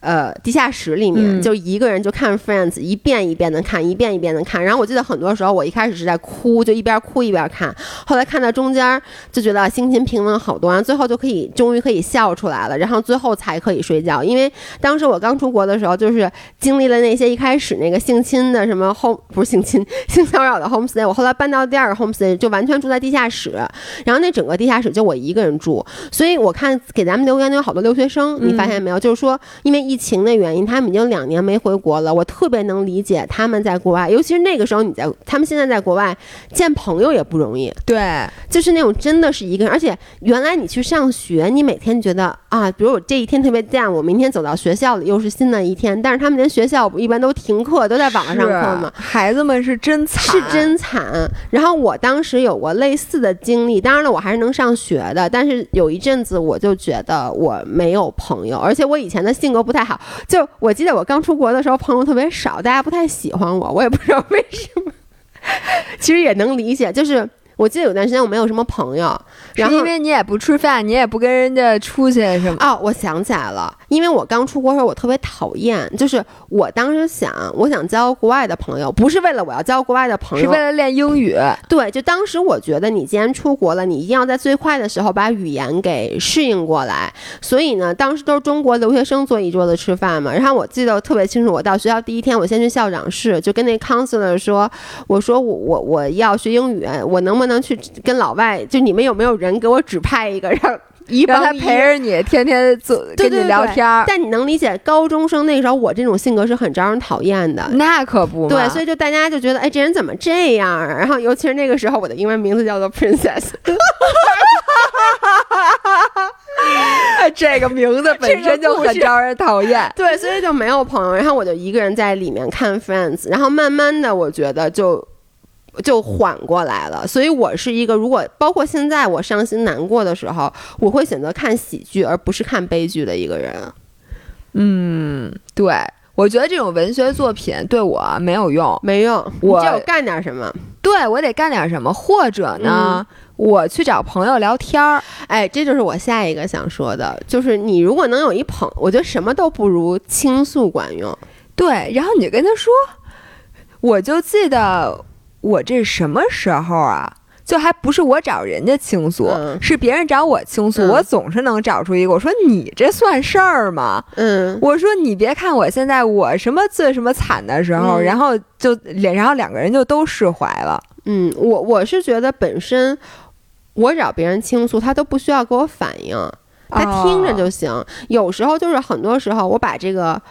呃，地下室里面、嗯就一个人就看 Friends，一遍一遍的看，一遍一遍的看。然后我记得很多时候，我一开始是在哭，就一边哭一边看。后来看到中间就觉得心情平稳好多，然后最后就可以终于可以笑出来了，然后最后才可以睡觉。因为当时我刚出国的时候，就是经历了那些一开始那个性侵的什么 home 不是性侵性骚扰的 homestay，我后来搬到第二个 homestay 就完全住在地下室，然后那整个地下室就我一个人住，所以我看给咱们留言的有好多留学生，你发现没有？就是说因为疫情的原因，他们已经两年没回国了，我特别能理解他们在国外，尤其是那个时候你在，他们现在在国外见朋友也不容易，对，就是那种真的是一个人，而且原来你去上学，你每天觉得啊，比如我这一天特别 down，我明天走到学校里又是新的一天，但是他们连学校一般都停课，都在网上上课嘛。孩子们是真惨，是真惨。然后我当时有过类似的经历，当然了，我还是能上学的，但是有一阵子我就觉得我没有朋友，而且我以前的性格不太还好。就我记得我刚出国的时候，朋友特别少，大家不太喜欢我，我也不知道为什么。其实也能理解，就是我记得有段时间我没有什么朋友，然后是因为你也不吃饭，你也不跟人家出去什么。哦，我想起来了，因为我刚出国的时候，我特别讨厌，就是我当时想，我想交国外的朋友，不是为了我要交国外的朋友，是为了练英语，对，就当时我觉得你既然出国了，你一定要在最快的时候把语言给适应过来。所以呢，当时都是中国留学生坐一桌子吃饭嘛。然后我记得特别清楚，我到学校第一天，我先去校长室，就跟那 counselor 说，我说我我我要学英语，我能不能去跟老外，就你们有没有人给我指派一个让 一让他陪着你，天天做跟你聊天儿。但你能理解，高中生那个时候我这种性格是很招人讨厌的。那可不，对，所以就大家就觉得，哎，这人怎么这样啊？然后尤其是那个时候，我的英文名字叫做 Princess，哎这个名字本身就很招人讨厌。对，所以就没有朋友。然后我就一个人在里面看 Friends，然后慢慢的，我觉得就就缓过来了。所以我是一个，如果包括现在我伤心难过的时候，我会选择看喜剧而不是看悲剧的一个人。嗯，对。我觉得这种文学作品对我没有用，没用。我就干点什么，对我得干点什么，或者呢，我去找朋友聊天儿。哎，这就是我下一个想说的，就是你如果能有一朋，我觉得什么都不如倾诉管用。对，然后你就跟他说，我就记得我这什么时候啊？就还不是我找人家倾诉，是别人找我倾诉。我总是能找出一个。我说你这算事儿吗？嗯，我说你别看我现在我什么最什么惨的时候，然后就然后两个人就都释怀了。嗯，我我是觉得本身我找别人倾诉，他都不需要给我反应，他听着就行。有时候就是很多时候我把这个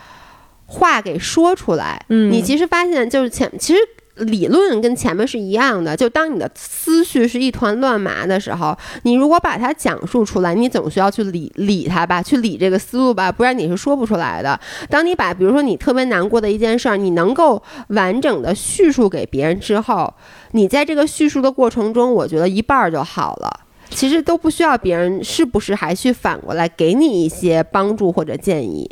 话给说出来，嗯，你其实发现就是前其实。理论跟前面是一样的，就当你的思绪是一团乱麻的时候，你如果把它讲述出来，你总需要去理理它吧，去理这个思路吧，不然你是说不出来的。当你把比如说你特别难过的一件事儿，你能够完整的叙述给别人之后，你在这个叙述的过程中，我觉得一半儿就好了，其实都不需要别人是不是还去反过来给你一些帮助或者建议。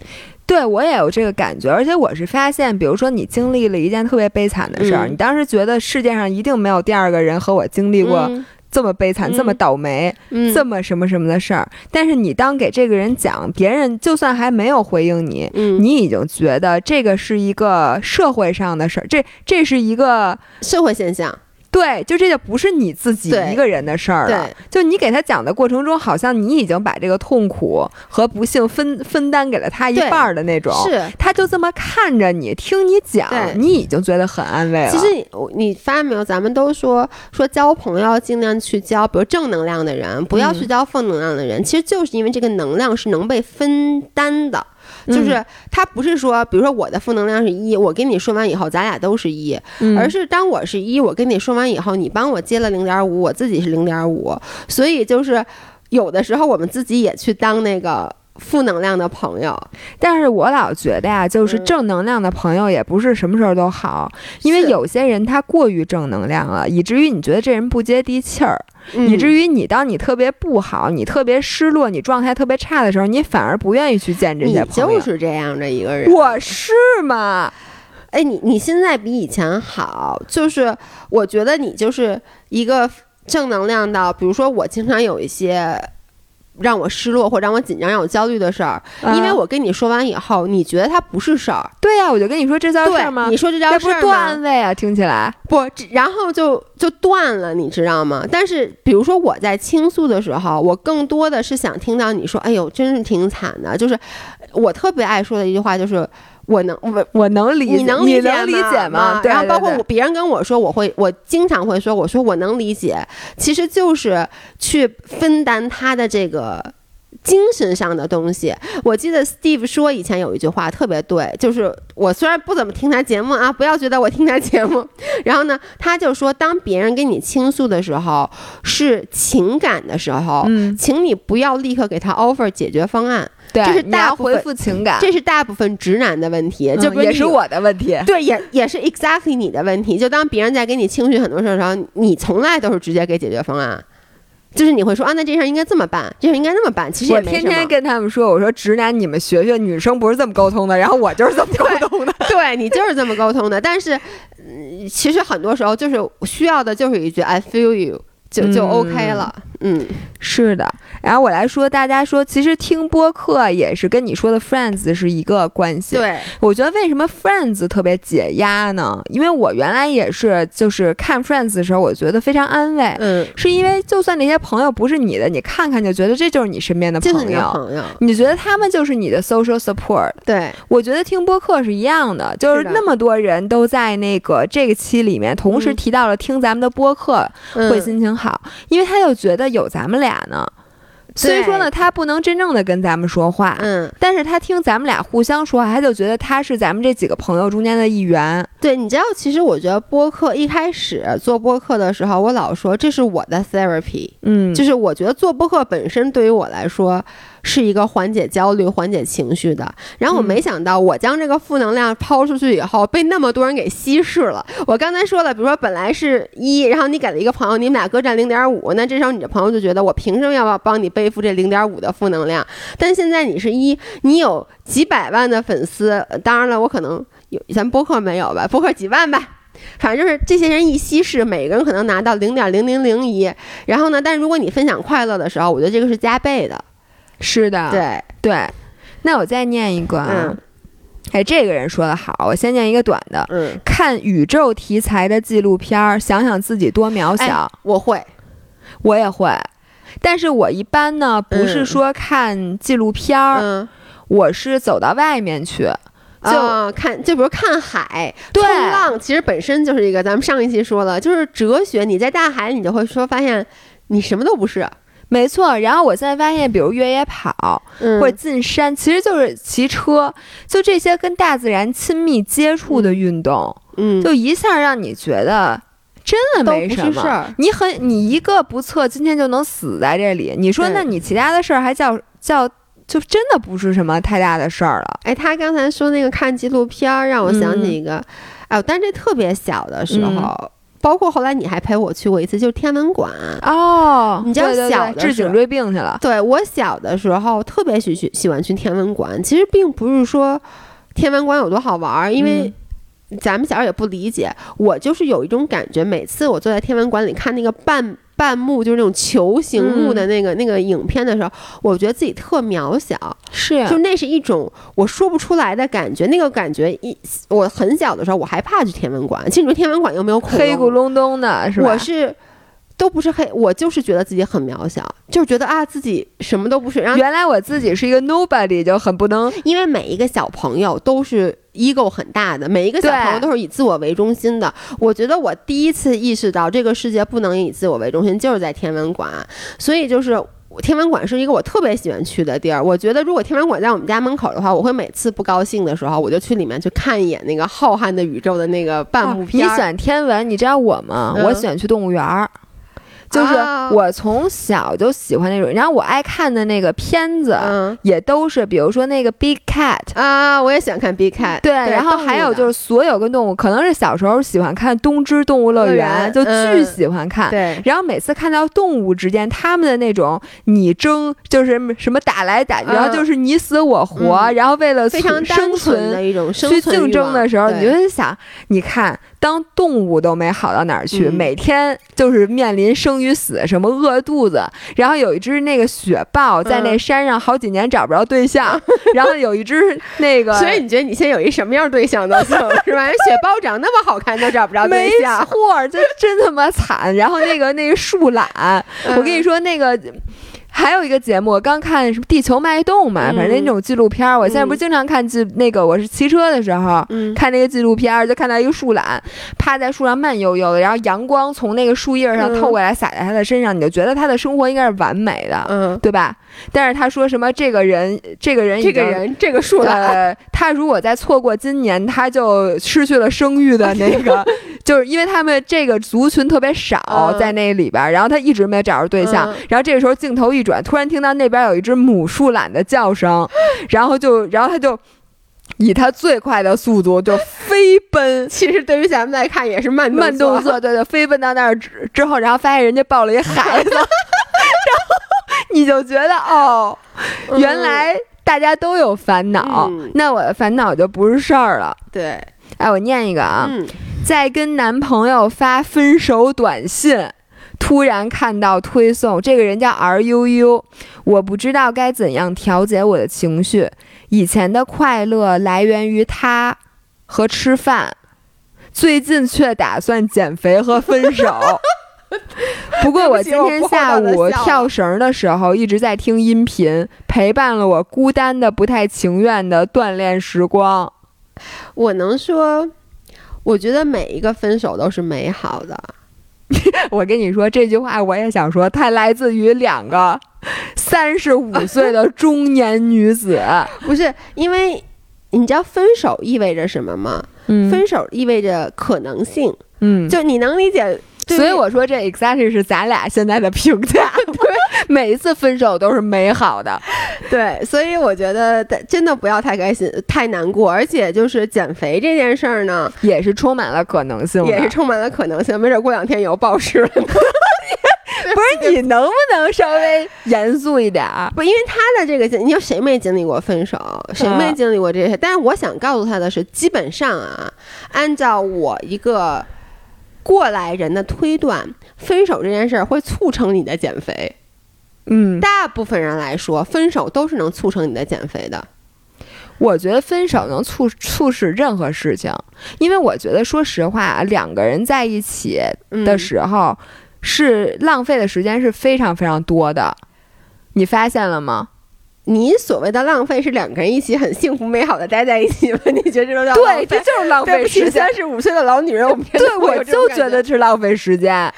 对我也有这个感觉，而且我是发现，比如说你经历了一件特别悲惨的事儿，你当时觉得世界上一定没有第二个人和我经历过这么悲惨、这么倒霉、这么什么什么的事儿。但是你当给这个人讲，别人就算还没有回应你，你已经觉得这个是一个社会上的事儿，这这是一个社会现象。对，就这就不是你自己一个人的事儿了。就你给他讲的过程中，好像你已经把这个痛苦和不幸分分担给了他一半的那种。是，他就这么看着你，听你讲，你已经觉得很安慰了。其实你你发现没有，咱们都说说交朋友尽量去交，比如正能量的人，不要去交负能量的人。其实就是因为这个能量是能被分担的。就是他不是说，比如说我的负能量是一，我跟你说完以后，咱俩都是一，而是当我是一，我跟你说完以后，你帮我接了零点五，我自己是零点五，所以就是有的时候我们自己也去当那个。负能量的朋友，但是我老觉得呀，就是正能量的朋友也不是什么时候都好，因为有些人他过于正能量了，以至于你觉得这人不接地气儿，以至于你当你特别不好、你特别失落、你状态特别差的时候，你反而不愿意去见这些朋友。就是这样的一个人，我是吗？哎，你你现在比以前好，就是我觉得你就是一个正能量的，比如说我经常有一些。让我失落或让我紧张、让我焦虑的事儿，因为我跟你说完以后，你觉得它不是事儿。对呀，我就跟你说这叫事儿吗？你说这叫事儿吗？段位啊，听起来不，然后就就断了，你知道吗？但是比如说我在倾诉的时候，我更多的是想听到你说：“哎呦，真是挺惨的。”就是我特别爱说的一句话，就是。我能我我能理你能理解吗？然后包括我别人跟我说，我会我经常会说，我说我能理解，其实就是去分担他的这个精神上的东西。我记得 Steve 说以前有一句话特别对，就是我虽然不怎么听他节目啊，不要觉得我听他节目。然后呢，他就说，当别人跟你倾诉的时候，是情感的时候，嗯，请你不要立刻给他 offer 解决方案。对，这是大回复情感，这是大部分直男的问题，就也是我的问题。对，也也是 exactly 你的问题。就当别人在给你倾诉很多事儿的时候，你从来都是直接给解决方案，就是你会说啊，那这事儿应该这么办，这事儿应该那么办。其实我天天跟他们说，我说直男你们学学，女生不是这么沟通的。然后我就是这么沟通的，对你就是这么沟通的。但是，其实很多时候就是需要的就是一句 I feel you。就就 OK 了，嗯，是的。然后我来说，大家说，其实听播客也是跟你说的 Friends 是一个关系。对，我觉得为什么 Friends 特别解压呢？因为我原来也是，就是看 Friends 的时候，我觉得非常安慰。嗯，是因为就算那些朋友不是你的，你看看就觉得这就是你身边的朋友。朋友，你觉得他们就是你的 social support。对，我觉得听播客是一样的，就是那么多人都在那个这个期里面，同时提到了听咱们的播客会心情。好，因为他就觉得有咱们俩呢，所以说呢，他不能真正的跟咱们说话，嗯，但是他听咱们俩互相说话，他就觉得他是咱们这几个朋友中间的一员。对，你知道，其实我觉得播客一开始做播客的时候，我老说这是我的 therapy，嗯，就是我觉得做播客本身对于我来说。是一个缓解焦虑、缓解情绪的。然后我没想到，我将这个负能量抛出去以后，被那么多人给稀释了。我刚才说了，比如说本来是一，然后你给了一个朋友，你们俩各占零点五，那这时候你的朋友就觉得我凭什么要帮你背负这零点五的负能量？但现在你是一，你有几百万的粉丝，当然了，我可能有，咱播客没有吧？播客几万吧，反正就是这些人一稀释，每个人可能拿到零点零零零一。然后呢，但是如果你分享快乐的时候，我觉得这个是加倍的。是的，对。对，那我再念一个啊，哎，这个人说的好，我先念一个短的，嗯，看宇宙题材的纪录片儿，想想自己多渺小，我会，我也会，但是我一般呢不是说看纪录片儿，嗯，我是走到外面去，就看，就比如看海，冲浪，其实本身就是一个，咱们上一期说了，就是哲学，你在大海里，你就会说发现你什么都不是。没错，然后我现在发现，比如越野跑，或者进山，其实就是骑车，就这些跟大自然亲密接触的运动，嗯，就一下让你觉得真的没什么。你很，你一个不测，今天就能死在这里。你说，那你其他的事儿还叫叫，就真的不是什么太大的事儿了。哎，他刚才说那个看纪录片，让我想起一个，哎，但这特别小的时候。包括后来你还陪我去过一次，就是天文馆哦。你知道小治颈椎病去了。对我小的时候特别喜去喜欢去天文馆，其实并不是说天文馆有多好玩，因为咱们小时候也不理解。我就是有一种感觉，每次我坐在天文馆里看那个半。半幕就是那种球形幕的那个那个影片的时候，我觉得自己特渺小，是，就那是一种我说不出来的感觉。那个感觉一，我很小的时候我还怕去天文馆。其实你说天文馆又没有恐黑咕隆咚的，是吧？我是。都不是黑，我就是觉得自己很渺小，就是觉得啊自己什么都不是。然后原来我自己是一个 nobody，就很不能。因为每一个小朋友都是 ego 很大的，每一个小朋友都是以自我为中心的。我觉得我第一次意识到这个世界不能以自我为中心，就是在天文馆。所以就是天文馆是一个我特别喜欢去的地儿。我觉得如果天文馆在我们家门口的话，我会每次不高兴的时候，我就去里面去看一眼那个浩瀚的宇宙的那个半部片。你喜欢天文，你知道我吗？我喜欢去动物园儿。就是我从小就喜欢那种，然后我爱看的那个片子，也都是，比如说那个 Big Cat 啊，我也喜欢看 Big Cat。对，然后还有就是所有跟动物，可能是小时候喜欢看《东芝动物乐园》，就巨喜欢看。对，然后每次看到动物之间他们的那种你争，就是什么打来打，然后就是你死我活，然后为了非常生存的一种去竞争的时候，你就在想，你看。当动物都没好到哪儿去，每天就是面临生与死，什么饿肚子。然后有一只那个雪豹在那山上好几年找不着对象，然后有一只那个，所以你觉得你现在有一什么样对象都行 是吧？雪豹长那么好看都找不着对象，没错，这真他妈惨。然后那个那个树懒，我跟你说那个。还有一个节目，我刚看什么《地球脉动》嘛，反正那种纪录片儿。我现在不是经常看纪那个，我是骑车的时候看那个纪录片儿，就看到一个树懒趴在树上慢悠悠的，然后阳光从那个树叶上透过来洒在他的身上，你就觉得他的生活应该是完美的，嗯，对吧？但是他说什么这个人，这个人，这个人，这个树懒，他如果再错过今年，他就失去了生育的那个，就是因为他们这个族群特别少在那里边，然后他一直没找着对象，然后这个时候镜头一。转，突然听到那边有一只母树懒的叫声，然后就，然后他就以他最快的速度就飞奔。其实对于咱们来看也是慢慢动作，对对，飞奔到那儿之之后，然后发现人家抱了一孩子，然后你就觉得哦，原来大家都有烦恼，那我的烦恼就不是事儿了。对，哎，我念一个啊，在跟男朋友发分手短信。突然看到推送，这个人叫 R U U，我不知道该怎样调节我的情绪。以前的快乐来源于他和吃饭，最近却打算减肥和分手。不过我今天下午跳绳的时候一直在听音频，陪伴了我孤单的、不太情愿的锻炼时光。我能说，我觉得每一个分手都是美好的。我跟你说这句话，我也想说，它来自于两个三十五 岁的中年女子。不是因为你知道分手意味着什么吗？嗯分手意味着可能性，嗯，就你能理解。所以我说这 exactly 是咱俩现在的评价。对，每一次分手都是美好的。对，所以我觉得真的不要太开心、太难过，而且就是减肥这件事儿呢，也是充满了可能性，也是充满了可能性，没准过两天有暴食了呢。不是你能不能稍微严肃一点儿？不，因为他的这个，你说谁没经历过分手，谁没经历过这些？但是我想告诉他的是，基本上啊，按照我一个过来人的推断，分手这件事儿会促成你的减肥。嗯，大部分人来说，分手都是能促成你的减肥的。我觉得分手能促促使任何事情，因为我觉得说实话啊，两个人在一起的时候。嗯是浪费的时间是非常非常多的，你发现了吗？你所谓的浪费是两个人一起很幸福美好的待在一起吗？你觉得这种叫对，这就是浪费时间。三十五岁的老女人，我们对我就觉得是浪费时间，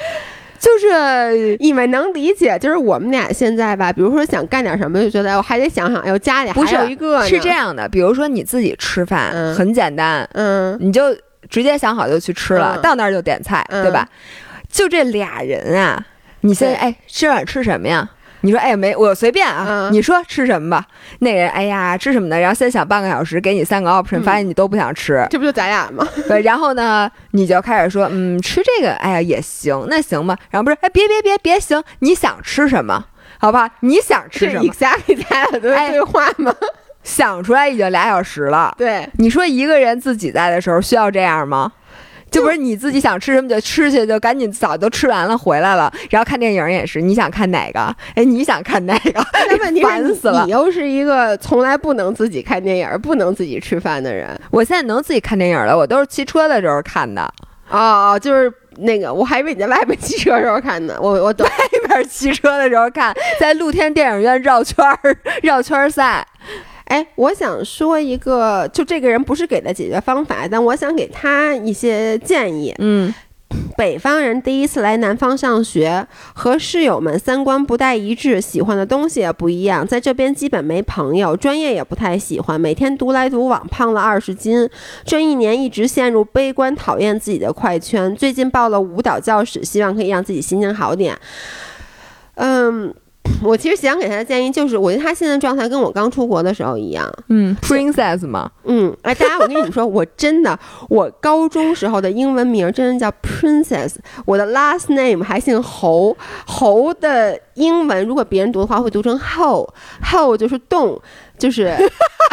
就是你们能理解。就是我们俩现在吧，比如说想干点什么，就觉得我还得想想，哎呦家里还有一个是这样的。比如说你自己吃饭、嗯、很简单，嗯，你就直接想好就去吃了，嗯、到那儿就点菜，嗯、对吧？就这俩人啊，你现在哎，今晚吃什么呀？你说哎没，我随便啊，嗯、你说吃什么吧。那人哎呀吃什么呢？然后先想半个小时，给你三个 option，、嗯、发现你都不想吃，这不就咱俩吗？对，然后呢，你就开始说嗯吃这个，哎呀也行，那行吧。然后不是哎别别别别行，你想吃什么？好吧，你想吃什么？你瞎给咱俩的对话吗？哎、想出来已经俩小时了。对，你说一个人自己在的时候需要这样吗？就不是你自己想吃什么就吃去，就赶紧早都吃完了回来了。然后看电影也是，你想看哪个？哎，你想看哪个？问题烦死了！你又是一个从来不能自己看电影、不能自己吃饭的人。我现在能自己看电影了，我都是骑车的时候看的。哦哦，就是那个，我还以为你在外边骑车的时候看呢。我我外边骑车的时候看，在露天电影院绕圈儿绕圈赛。哎，我想说一个，就这个人不是给的解决方法，但我想给他一些建议。嗯，北方人第一次来南方上学，和室友们三观不太一致，喜欢的东西也不一样，在这边基本没朋友，专业也不太喜欢，每天独来独往，胖了二十斤。这一年一直陷入悲观，讨厌自己的快圈。最近报了舞蹈教室，希望可以让自己心情好点。嗯。我其实想给他的建议就是，我觉得他现在状态跟我刚出国的时候一样，嗯，princess 嘛，嗯，哎，大家，我跟你们说，我真的，我高中时候的英文名真的叫 princess，我的 last name 还姓侯，侯的英文如果别人读的话会读成 ho，ho 就是动，就是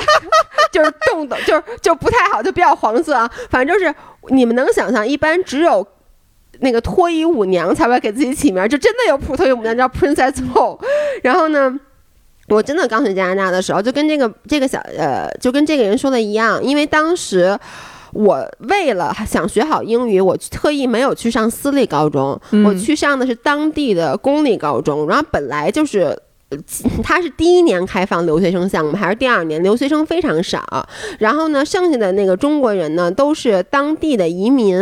就是动的，就是就不太好，就比较黄色啊，反正就是你们能想象，一般只有。那个脱衣舞娘才会给自己起名，就真的有普脱衣舞娘叫 Princess Ho。然后呢，我真的刚去加拿大的时候，就跟这个这个小呃，就跟这个人说的一样，因为当时我为了想学好英语，我特意没有去上私立高中，嗯、我去上的是当地的公立高中。然后本来就是。他是第一年开放留学生项目，还是第二年？留学生非常少。然后呢，剩下的那个中国人呢，都是当地的移民，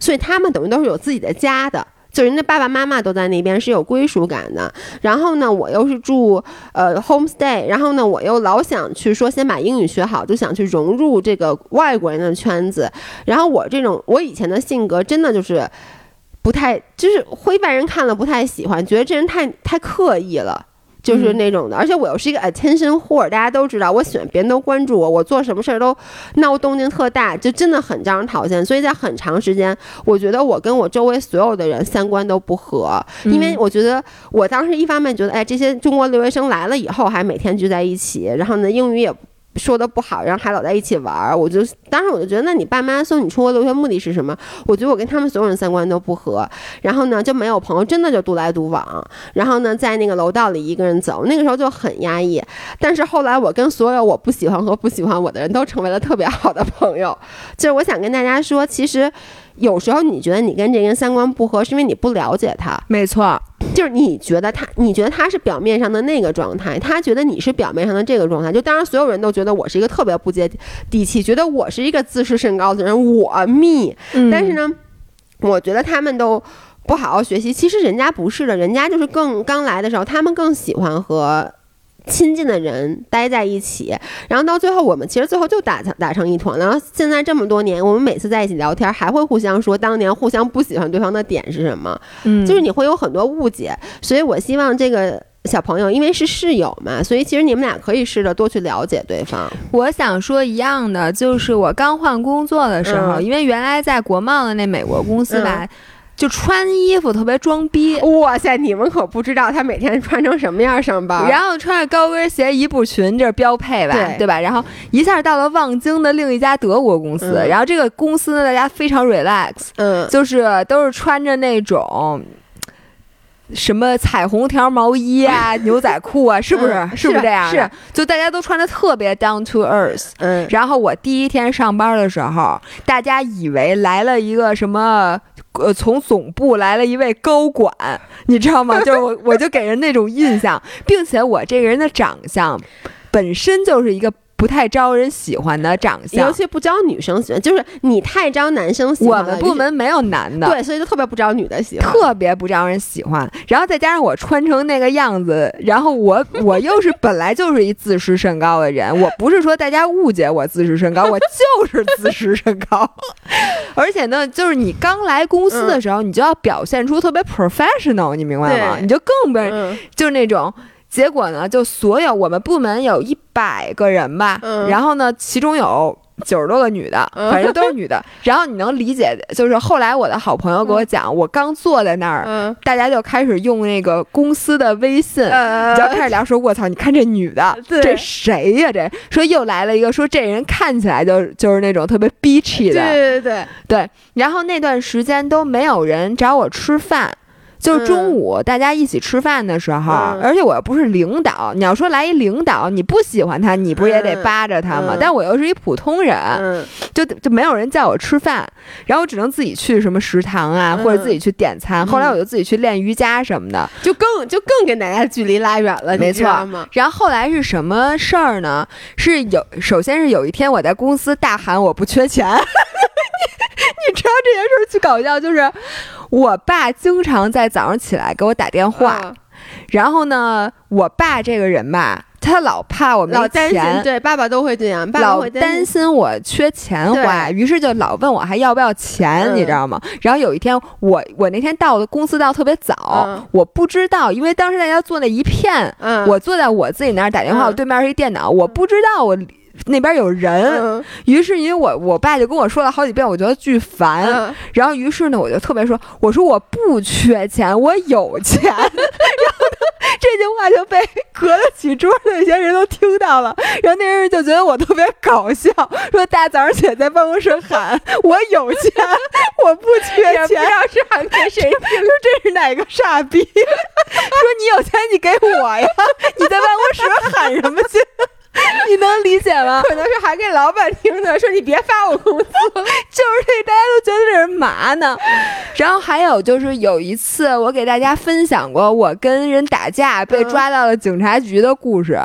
所以他们等于都是有自己的家的，就人家爸爸妈妈都在那边，是有归属感的。然后呢，我又是住呃 homestay，然后呢，我又老想去说先把英语学好，就想去融入这个外国人的圈子。然后我这种我以前的性格真的就是不太，就是会外人看了不太喜欢，觉得这人太太刻意了。就是那种的，而且我又是一个 attention whore，大家都知道，我喜欢别人都关注我，我做什么事儿都闹动静特大，就真的很招人讨厌。所以在很长时间，我觉得我跟我周围所有的人三观都不合，因为我觉得我当时一方面觉得，哎，这些中国留学生来了以后还每天聚在一起，然后呢英语也。说的不好，然后还老在一起玩儿，我就当时我就觉得，那你爸妈送你出国留学目的是什么？我觉得我跟他们所有人三观都不合，然后呢就没有朋友，真的就独来独往，然后呢在那个楼道里一个人走，那个时候就很压抑。但是后来我跟所有我不喜欢和不喜欢我的人都成为了特别好的朋友。就是我想跟大家说，其实有时候你觉得你跟这个人三观不合，是因为你不了解他。没错。就是你觉得他，你觉得他是表面上的那个状态，他觉得你是表面上的这个状态。就当然，所有人都觉得我是一个特别不接地气，觉得我是一个自视甚高的人，我 me。但是呢，我觉得他们都不好好学习。其实人家不是的，人家就是更刚来的时候，他们更喜欢和。亲近的人待在一起，然后到最后，我们其实最后就打成打成一团。然后现在这么多年，我们每次在一起聊天，还会互相说当年互相不喜欢对方的点是什么。嗯，就是你会有很多误解。所以我希望这个小朋友，因为是室友嘛，所以其实你们俩可以试着多去了解对方。我想说一样的，就是我刚换工作的时候，因为原来在国贸的那美国公司吧。就穿衣服特别装逼，哇塞！你们可不知道他每天穿成什么样上班。然后穿着高跟鞋、一步裙，这是标配吧？对吧？然后一下到了望京的另一家德国公司，然后这个公司呢，大家非常 relax，嗯，就是都是穿着那种什么彩虹条毛衣啊、牛仔裤啊，是不是？是不是这样？是，就大家都穿的特别 down to earth。嗯。然后我第一天上班的时候，大家以为来了一个什么。呃，从总部来了一位高管，你知道吗？就是我，我就给人那种印象，并且我这个人的长相本身就是一个。不太招人喜欢的长相，尤其不招女生喜欢，就是你太招男生喜欢。我们部门没有男的，对，所以就特别不招女的喜欢，特别不招人喜欢。然后再加上我穿成那个样子，然后我 我又是本来就是一自视甚高的人，我不是说大家误解我自视甚高，我 就是自视甚高。而且呢，就是你刚来公司的时候，你就要表现出特别 professional，你明白吗？你就更不就是那种。结果呢，就所有我们部门有一百个人吧，然后呢，其中有九十多个女的，反正都是女的。然后你能理解，就是后来我的好朋友给我讲，我刚坐在那儿，大家就开始用那个公司的微信，就要开始聊说：“我操，你看这女的，这谁呀？这说又来了一个，说这人看起来就就是那种特别 bitchy 的，对对对对。然后那段时间都没有人找我吃饭。”就是中午大家一起吃饭的时候，而且我又不是领导，你要说来一领导，你不喜欢他，你不是也得扒着他吗？但我又是一普通人，就就没有人叫我吃饭，然后我只能自己去什么食堂啊，或者自己去点餐。后来我就自己去练瑜伽什么的，就更就更跟大家距离拉远了，没错。然后后来是什么事儿呢？是有，首先是有一天我在公司大喊我不缺钱，你知道这件事儿最搞笑，就是。我爸经常在早上起来给我打电话，然后呢，我爸这个人吧，他老怕我没钱，对，爸爸都会这样，老担心我缺钱花，于是就老问我还要不要钱，你知道吗？然后有一天，我我那天到的公司到特别早，我不知道，因为当时大家坐那一片，我坐在我自己那儿打电话，我对面是一电脑，我不知道我。那边有人，于是因为我我爸就跟我说了好几遍，我觉得巨烦。然后于是呢，我就特别说，我说我不缺钱，我有钱。然后这句话就被隔了几桌的那些人都听到了。然后那人就觉得我特别搞笑，说大早上起来在办公室喊我有钱，我不缺钱，不知道是喊给谁听，说这是哪个傻逼？说你有钱你给我呀，你在办公室喊什么去？你能理解吗？可能是还给老板听的，说你别发我工资，就是这，大家都觉得这人嘛呢。然后还有就是有一次，我给大家分享过我跟人打架被抓到了警察局的故事。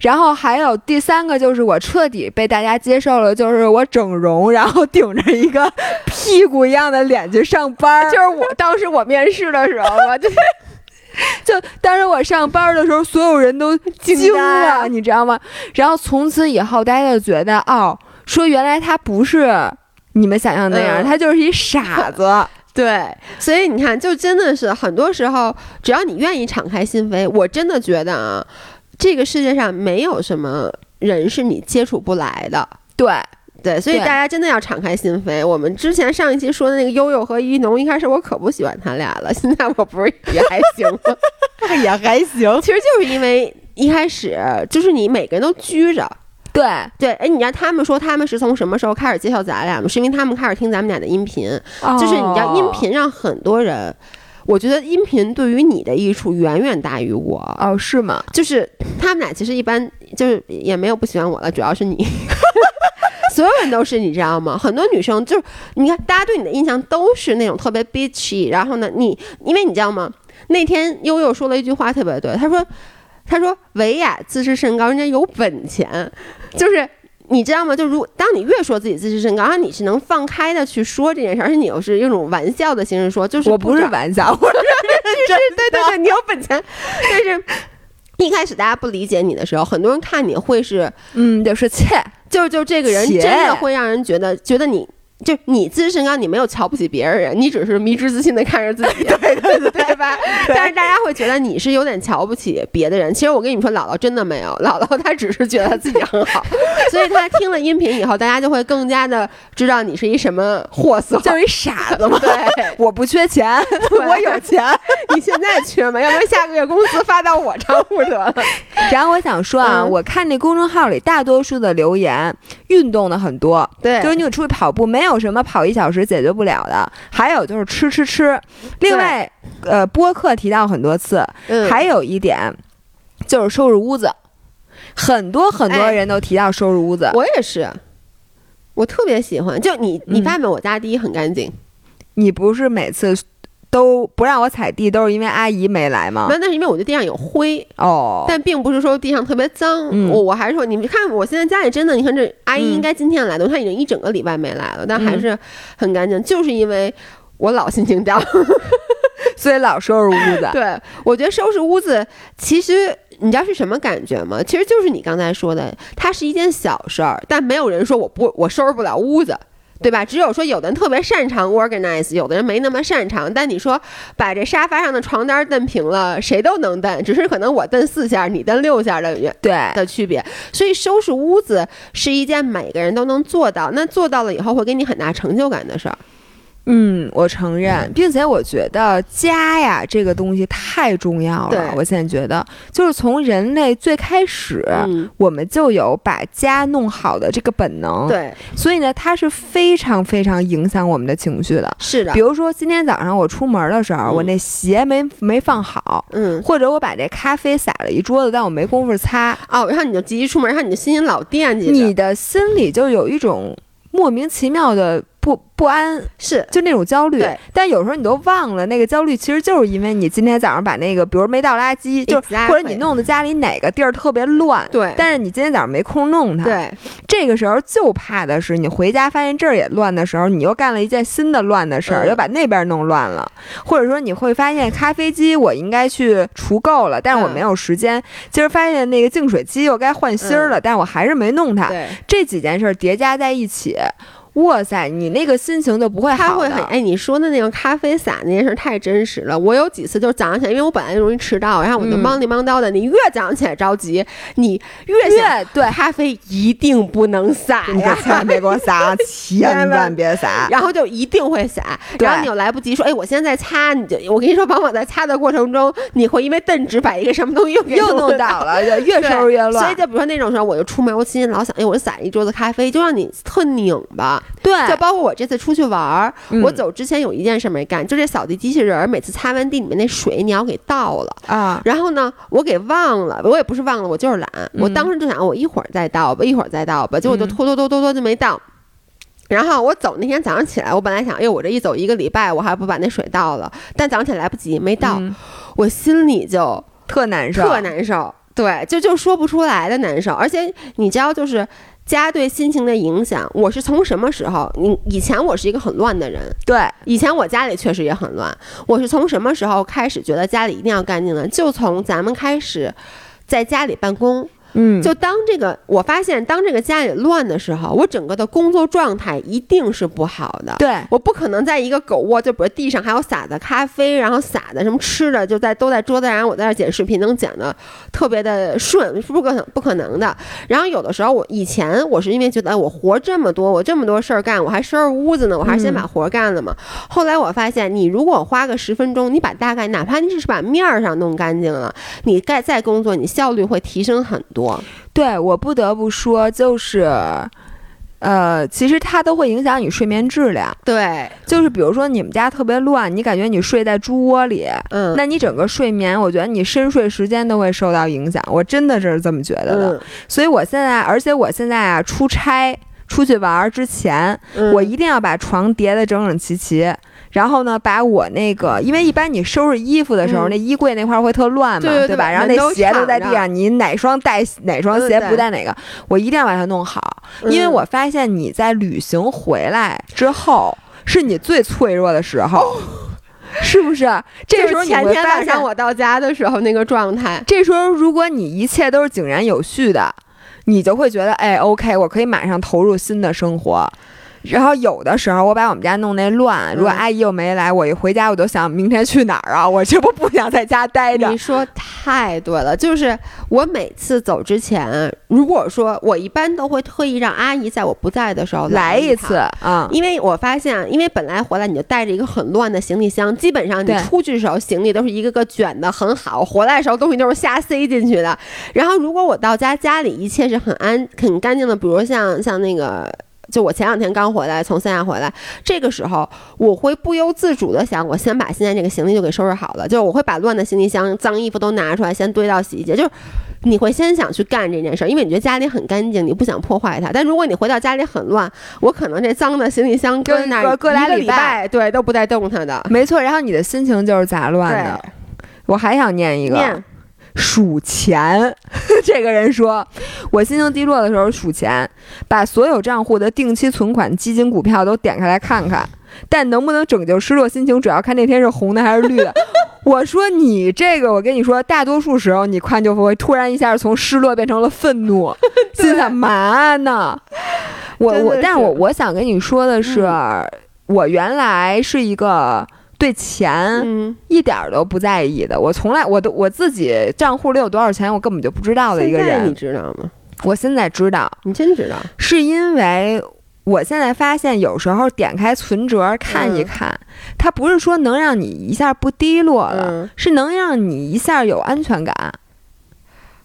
然后还有第三个就是我彻底被大家接受了，就是我整容，然后顶着一个屁股一样的脸去上班。就是我当时我面试的时候，我就。就当时我上班的时候，所有人都惊了，你知道吗？然后从此以后，大家就觉得哦，说原来他不是你们想象那样，他就是一傻子。对，所以你看，就真的是很多时候，只要你愿意敞开心扉，我真的觉得啊，这个世界上没有什么人是你接触不来的。对。对，所以大家真的要敞开心扉。我们之前上一期说的那个悠悠和一农，一开始我可不喜欢他俩了，现在我不是也还行吗？也还行。其实就是因为一开始就是你每个人都拘着。对对，哎，你知道他们说他们是从什么时候开始介绍咱俩吗？是因为他们开始听咱们俩的音频。就是你知道音频让很多人，我觉得音频对于你的益处远远大于我。哦，是吗？就是他们俩其实一般就是也没有不喜欢我了，主要是你。所有人都是，你知道吗？很多女生就是，你看，大家对你的印象都是那种特别 bitchy。然后呢，你因为你知道吗？那天悠悠说了一句话特别对，他说：“他说维亚自视甚高，人家有本钱，就是你知道吗？就如当你越说自己自视甚高，然后你是能放开的去说这件事，而且你又是用种玩笑的形式说，就是我不是玩笑，我是对对对，你有本钱，但是一开始大家不理解你的时候，很多人看你会是，嗯，就是切，就就这个人真的会让人觉得觉得你。就你自视甚高，你没有瞧不起别人，你只是迷之自信的看着自己，对对对，对吧？但是大家会觉得你是有点瞧不起别的人。其实我跟你们说，姥姥真的没有，姥姥她只是觉得自己很好，所以她听了音频以后，大家就会更加的知道你是一什么货色，就是一傻子嘛。对，我不缺钱，我有钱，你现在缺吗？要不然下个月工资发到我账户得了。然后我想说啊，我看那公众号里大多数的留言，运动的很多，对，就是你有出去跑步没。没有什么跑一小时解决不了的，还有就是吃吃吃。另外，呃，播客提到很多次，还有一点就是收拾屋子，很多很多人都提到收拾屋子。我也是，我特别喜欢。就你，你发现我家第一很干净，你不是每次。都不让我踩地，都是因为阿姨没来吗？那那是因为我的地上有灰哦，但并不是说地上特别脏。我我还是说，你们看我现在家里真的，你看这阿姨应该今天来的，我看已经一整个礼拜没来了，但还是很干净，就是因为我老心情掉，所以老收拾屋子。对，我觉得收拾屋子，其实你知道是什么感觉吗？其实就是你刚才说的，它是一件小事儿，但没有人说我不我收拾不了屋子。对吧？只有说有的人特别擅长 organize，有的人没那么擅长。但你说把这沙发上的床单蹬平了，谁都能蹬，只是可能我蹬四下，你蹬六下的对的区别。所以收拾屋子是一件每个人都能做到，那做到了以后会给你很大成就感的事儿。嗯，我承认，并且我觉得家呀这个东西太重要了。我现在觉得，就是从人类最开始，我们就有把家弄好的这个本能。对，所以呢，它是非常非常影响我们的情绪的。是的，比如说今天早上我出门的时候，我那鞋没没放好，嗯，或者我把这咖啡洒了一桌子，但我没工夫擦。哦，然后你就急于出门，然后你的心里老惦记，你的心里就有一种莫名其妙的。不不安是。就那种焦虑，但有时候你都忘了那个焦虑，其实就是因为你今天早上把那个，比如没倒垃圾，就或者你弄的家里哪个地儿特别乱，对，但是你今天早上没空弄它，对，这个时候就怕的是你回家发现这儿也乱的时候，你又干了一件新的乱的事儿，又把那边弄乱了，或者说你会发现咖啡机我应该去除垢了，但是我没有时间，今儿发现那个净水机又该换芯儿了，但是我还是没弄它，这几件事叠加在一起。哇塞，你那个心情就不会好。他会很哎，你说的那个咖啡洒那件事太真实了。我有几次就是早上起来，因为我本来就容易迟到，然后我就忙里忙叨的。你越早上起来着急，你越越对咖啡一定不能洒呀，千万别给我洒，千万别洒。然后就一定会洒，然后你又来不及说，哎，我现在在擦，你就我跟你说，往往在擦的过程中，你会因为瞪直把一个什么东西又又弄倒了，就越收拾越乱。所以就比如说那种时候，我就出门，我心里老想，哎，我就洒一桌子咖啡，就让你特拧巴。对，就包括我这次出去玩儿，我走之前有一件事没干，就这扫地机器人儿每次擦完地里面那水你要给倒了啊。然后呢，我给忘了，我也不是忘了，我就是懒。我当时就想，我一会儿再倒吧，一会儿再倒吧，结果就拖拖拖拖拖就没倒。然后我走那天早上起来，我本来想，哎，我这一走一个礼拜，我还不把那水倒了，但早上起来来不及，没倒，我心里就特难受，特难受。对，就就说不出来的难受，而且你知道，就是。家对心情的影响，我是从什么时候？你以前我是一个很乱的人，对，以前我家里确实也很乱。我是从什么时候开始觉得家里一定要干净呢？就从咱们开始在家里办公。嗯，就当这个，我发现当这个家里乱的时候，我整个的工作状态一定是不好的。对，我不可能在一个狗窝，就比如地上还有撒的咖啡，然后撒的什么吃的，就在都在桌子上，我在那剪视频能剪的特别的顺，是不可能不可能的。然后有的时候我以前我是因为觉得我活这么多，我这么多事儿干，我还收拾屋子呢，我还是先把活干了嘛。后来我发现，你如果花个十分钟，你把大概哪怕你只是把面儿上弄干净了，你再再工作，你效率会提升很多。对我不得不说，就是，呃，其实它都会影响你睡眠质量。对，就是比如说你们家特别乱，你感觉你睡在猪窝里，嗯，那你整个睡眠，我觉得你深睡时间都会受到影响。我真的是这么觉得的。所以我现在，而且我现在啊，出差。出去玩之前，嗯我一定要把床叠得整整齐齐。然后呢，把我那个，因为一般你收拾衣服的时候，嗯那衣柜那块儿会特乱嘛，对吧？然后那鞋都在地上，你哪双带哪双鞋不带哪个，我一定要把它弄好。因为嗯我发现你在旅行回来之后，是你最脆弱的时候，是不是？这时候前你会发现天晚上，我到家的时候那个状态，这时候如果你一切都是井然有序的，你就会觉得，哎，OK，我可以马上投入新的生活。然后有的时候我把我们家弄那乱，如果嗯阿姨又没来，我一回家我都想明天去哪儿啊？我这不不想在家待着你。说太对了，就是我每次走之前，如果说我一般都会特意让阿姨在我不在的时候来一次。啊，因为我发现，因为本来回来你就带着一个很乱的行李箱，基本上你出去的时候行李都是一个个卷的很好，回来的时候东西都是瞎塞进去的。然后如果我到家家里一切是很安很干净的，比如像像那个。就我前两天刚回来，从三亚回来，这个时候我会不由自主的想，我先把现在这个行李就给收拾好了，就是我会把乱的行李箱、脏衣服都拿出来，先堆到洗衣机，就是你会先想去干这件事儿，因为你觉得家里很干净，你不想破坏它。但如果你回到家里很乱，我可能这脏的行李箱搁那儿搁搁俩一个礼礼拜对，都不带动它的。没错。然后你的心情就是杂乱的。我还想念一个，念数钱。这个人说，我心情低落的时候数钱，把所有账户的定期存款、基金、股票都点开来看看。但能不能拯救失落心情，主要看那天是红的还是绿的。我说你这个，我跟你说，大多数时候你看就会突然一下从失落变成了愤怒，心想嘛呢？我我，但我我想跟你说的是，我原来是一个对钱嗯，一点儿都不在意的，我从来我都我自己账户里有多少钱，我根本就不知道的一个现在你人。知道吗？我现在知道，你真知道？是因为我现在发现，有时候点开存折看一嗯看，它不是说能让你一下不低落了，嗯，是能让你一下有安全感。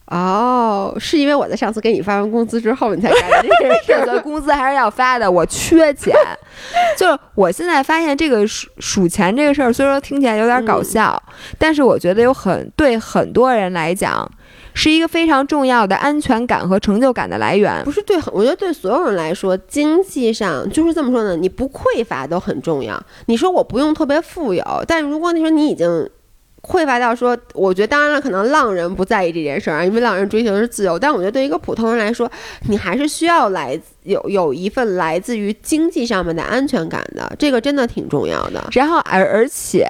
哦，是因为我在上次给你发完工资之后，你才干的这件事工资还是要发的，我缺钱。就是我现在发现这个数数钱这个事儿，虽说听起来有点搞笑，但是我觉得有很对很多人来讲，是一个非常重要的安全感和成就感的来源不。是对很，我觉得对所有人来说，经济上就是这么说呢，你不匮乏都很重要。你说我不用特别富有，但如果你说你已经匮乏到说，我觉得当然了，可能浪人不在意这件事儿啊，因为浪人追求的是自由。但我觉得对一个普通人来说，你还是需要来有有一份来自于经济上面的安全感的，这个真的挺重要的。然后而而且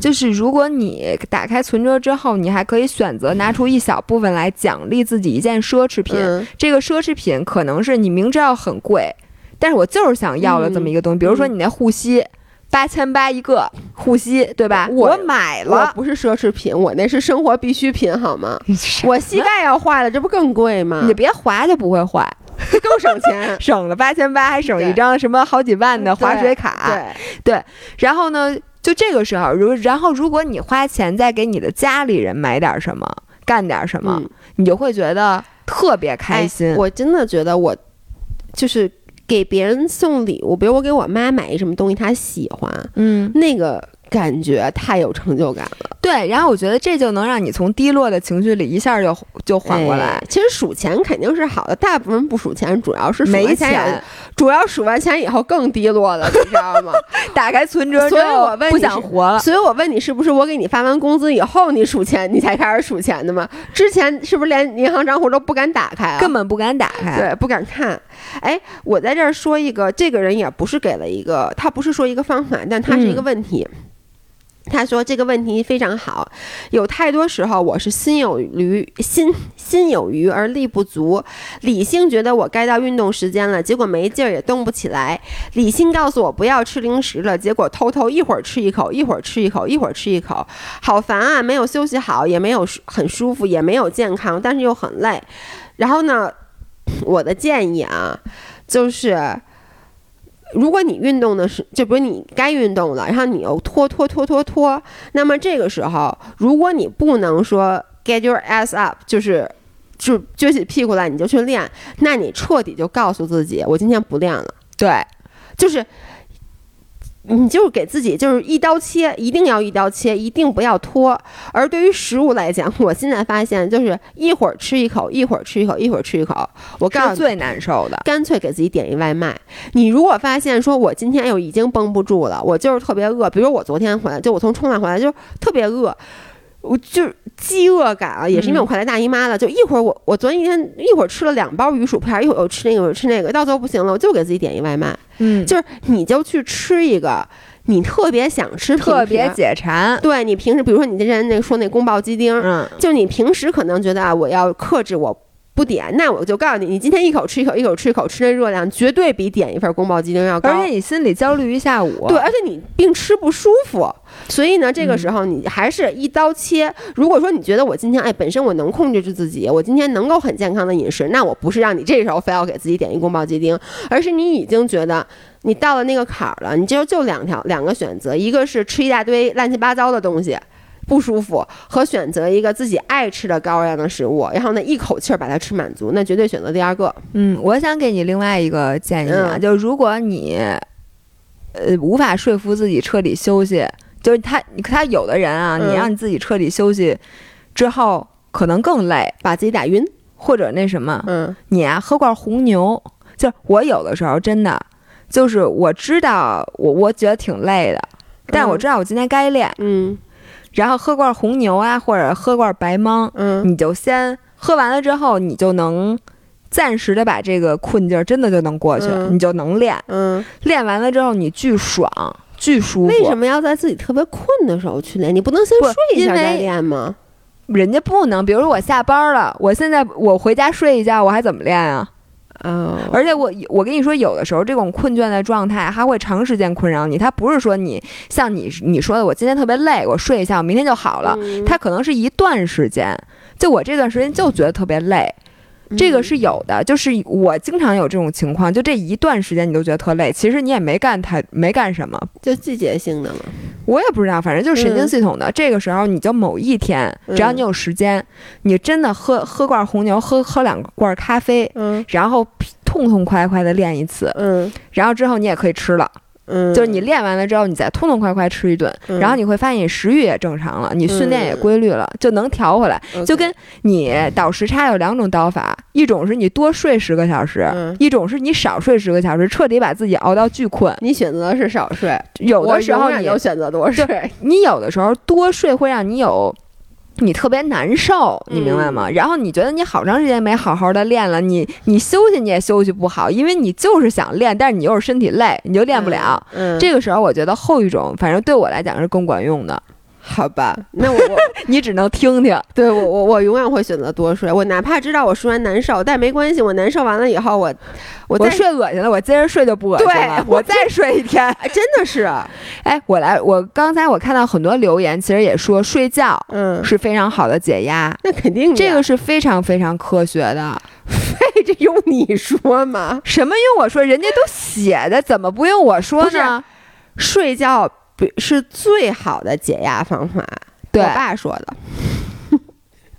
就是，如果你打开存折之后，你还可以选择拿出一小部分来奖励自己一件奢侈品。嗯这个奢侈品可能是你明知道很贵，但是我就是想要了这么一个东西。比如说你那护膝，八千八一个护膝，对吧？我买了，我不是奢侈品，我那是生活必需品，好吗？我膝盖要坏了，这不更贵吗？你别滑就不会坏，更省钱。省了八千八，还省一张什么好几万的滑水卡。对，然后呢，就这个时候，如然后如果你花钱再给你的家里人买点什么，干点什么，嗯你就会觉得特别开心。哎我真的觉得我就是给别人送礼物，比如我给我妈买一什么东西，她喜欢，嗯，那个感觉太有成就感了。对。然后我觉得这就能让你从低落的情绪里一下就就缓过来哎。其实数钱肯定是好的，大部分人不数钱，主要是数没完钱主要数完钱以后更低落了，你知道吗？打开存折之所以后不我问你是想活了。所以我问你，是不是我给你发完工资以后你数钱，你才开始数钱的吗？之前是不是连银行账户都不敢打开啊？根本不敢打开，对，不敢看。哎，我在这儿说一个，这个人也不是给了一个，他不是说一个方法，但他是一个嗯问题。他说这个问题非常好，有太多时候我是心有余心心有余而力不足，理性觉得我该到运动时间了，结果没劲儿也动不起来。理性告诉我不要吃零食了，结果偷偷一会儿吃一口，一会儿吃一口，一会儿吃一口，好烦啊！没有休息好，也没有很舒服，也没有健康，但是又很累。然后呢，我的建议啊，就是。如果你运动的是，就比如你该运动了，然后你又拖拖拖拖拖，那么这个时候，如果你不能说 get your ass up，就是就撅起屁股来你就去练，那你彻底就告诉自己，我今天不练了。对，就是你就是给自己就是一刀切，一定要一刀切，一定不要拖。而对于食物来讲，我现在发现就是一会儿吃一口，一会儿吃一口，一会儿吃一口。我告诉你，最难受的，干脆给自己点一外卖。你如果发现说我今天又已经绷不住了，我就是特别饿，比如我昨天回来，就我从冲浪回来就特别饿。我就是饥饿感啊，也是因为我快来大姨妈了。就一会儿我我昨天一天一会儿吃了两包鱼薯片，一会儿又吃那个，又吃那个，到最后不行了，我就给自己点一外卖。嗯，就是你就去吃一个你特别想吃、特别解馋。对你平时，比如说你之前那个说那宫保鸡丁，嗯，就你平时可能觉得啊，我要克制我。不点，那我就告诉你，你今天一口吃一口，一口吃一口，吃的热量绝对比点一份宫保鸡丁要高。而且你心里焦虑一下午。对，而且你并吃不舒服，所以呢，这个时候你还是一刀切。如果说你觉得我今天哎，本身我能控制住自己，我今天能够很健康的饮食，那我不是让你这时候非要给自己点一宫保鸡丁，而是你已经觉得你到了那个坎儿了，你就就两条两个选择，一个是吃一大堆乱七八糟的东西。不舒服和选择一个自己爱吃的高热量的食物，然后呢一口气儿把它吃满足，那绝对选择第二个。嗯，我想给你另外一个建议啊，就如果你呃无法说服自己彻底休息，就是他他有的人啊，你让你自己彻底休息之后，可能更累，把自己打晕，或者那什么，嗯，你啊喝罐红牛，就是我有的时候真的就是我知道我我觉得挺累的，但我知道我今天该练，嗯。然后喝罐红牛啊，或者喝罐白芒，嗯，你就先喝完了之后，你就能暂时的把这个困劲儿真的就能过去，你就能练，嗯，练完了之后你巨爽，巨舒服。为什么要在自己特别困的时候去练？你不能先睡一下再练吗？人家不能，比如说我下班了，我现在我回家睡一觉，我还怎么练啊？嗯，而且我我跟你说，有的时候这种困倦的状态，它会长时间困扰你。它不是说你像你你说的，我今天特别累，我睡一下，我明天就好了。它可能是一段时间，就我这段时间就觉得特别累。这个是有的，就是我经常有这种情况，就这一段时间你都觉得特累，其实你也没干太没干什么，就季节性的嘛。我也不知道，反正就是神经系统的。这个时候你就某一天，只要你有时间，你真的喝喝罐红牛，喝喝两罐咖啡，嗯，然后痛痛快快的练一次，嗯，然后之后你也可以吃了。嗯，就是你练完了之后，你再痛痛快快吃一顿，然后你会发现你食欲也正常了，你训练也规律了，就能调回来。就跟你倒时差有两种倒法，一种是你多睡十个小时，一种是你少睡十个小时，彻底把自己熬到巨困。你选择的是少睡，有的时候你又选择多睡。你有的时候多睡会让你有。你特别难受，你明白吗？然后你觉得你好长时间没好好的练了，你你休息你也休息不好，因为你就是想练，但是你又是身体累，你就练不了。嗯，这个时候我觉得后一种，反正对我来讲是更管用的。好吧，那我我 你只能听听。对我我我永远会选择多睡。我哪怕知道我睡完难受，但没关系，我难受完了以后，我我再睡恶心了，我接着睡就不恶心了。我再睡一天，真的是。哎，我来，我刚才我看到很多留言，其实也说睡觉嗯是非常好的解压。那肯定，这个是非常非常科学的。非这用你说吗？什么用我说？人家都写的，怎么不用我说呢？睡觉。是最好的解压方法，我爸说的。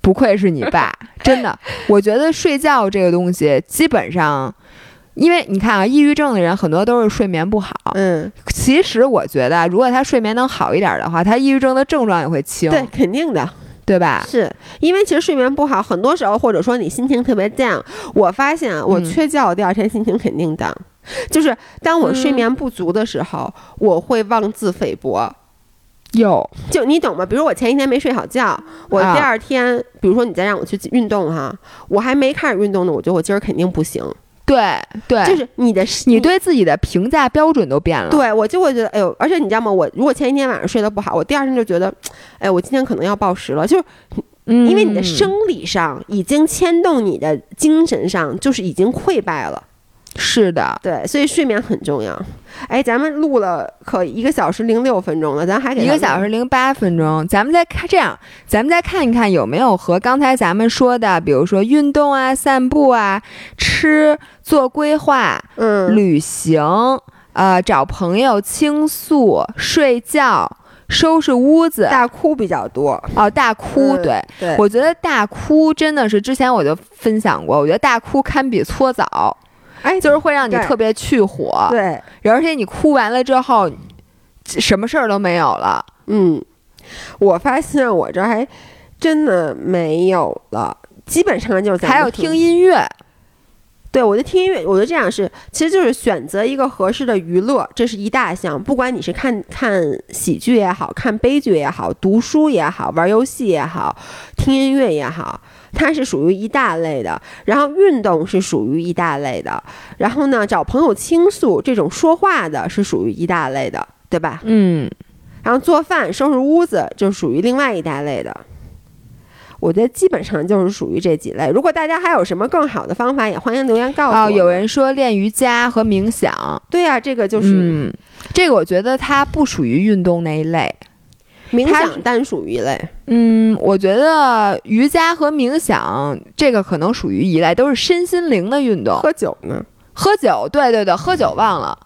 不愧是你爸，真的。我觉得睡觉这个东西，基本上，因为你看啊，抑郁症的人很多都是睡眠不好。嗯，其实我觉得，如果他睡眠能好一点的话，他抑郁症的症状也会轻。对，肯定的，对吧？是因为其实睡眠不好，很多时候或者说你心情特别 down，我发现我缺觉，第二天心情肯定 down。就是当我睡眠不足的时候，我会妄自菲薄。有，就你懂吗？比如我前一天没睡好觉，我第二天，比如说你再让我去运动哈，我还没开始运动呢，我觉得我今儿肯定不行。对对，就是你的，你对自己的评价标准都变了。对我就会觉得，哎呦，而且你知道吗？我如果前一天晚上睡得不好，我第二天就觉得，哎，我今天可能要暴食了。就是，因为你的生理上已经牵动你的精神上，就是已经溃败了。是的，对，所以睡眠很重要。哎，咱们录了可一个小时零六分钟了，咱还给一个小时零八分钟。咱们再看这样，咱们再看一看有没有和刚才咱们说的，比如说运动啊、散步啊、吃、做规划、嗯、旅行、呃、找朋友倾诉、睡觉、收拾屋子、大哭比较多哦。大哭，对对，我觉得大哭真的是之前我就分享过，我觉得大哭堪比搓澡。哎，就是会让你特别去火，对，而且你哭完了之后，什么事儿都没有了。嗯，我发现我这还真的没有了，基本上就是还有听音乐。对，我就听音乐，我觉得这样是，其实就是选择一个合适的娱乐，这是一大项。不管你是看看喜剧也好看悲剧也好，读书也好，玩游戏也好，听音乐也好，它是属于一大类的。然后运动是属于一大类的。然后呢，找朋友倾诉这种说话的是属于一大类的，对吧？嗯。然后做饭、收拾屋子就属于另外一大类的。我觉得基本上就是属于这几类。如果大家还有什么更好的方法，也欢迎留言告诉我。哦有人说练瑜伽和冥想，对呀，这个就是，嗯，这个我觉得它不属于运动那一类，冥想单属于一类。嗯，我觉得瑜伽和冥想这个可能属于一类，都是身心灵的运动。喝酒呢？喝酒，对对对，喝酒忘了。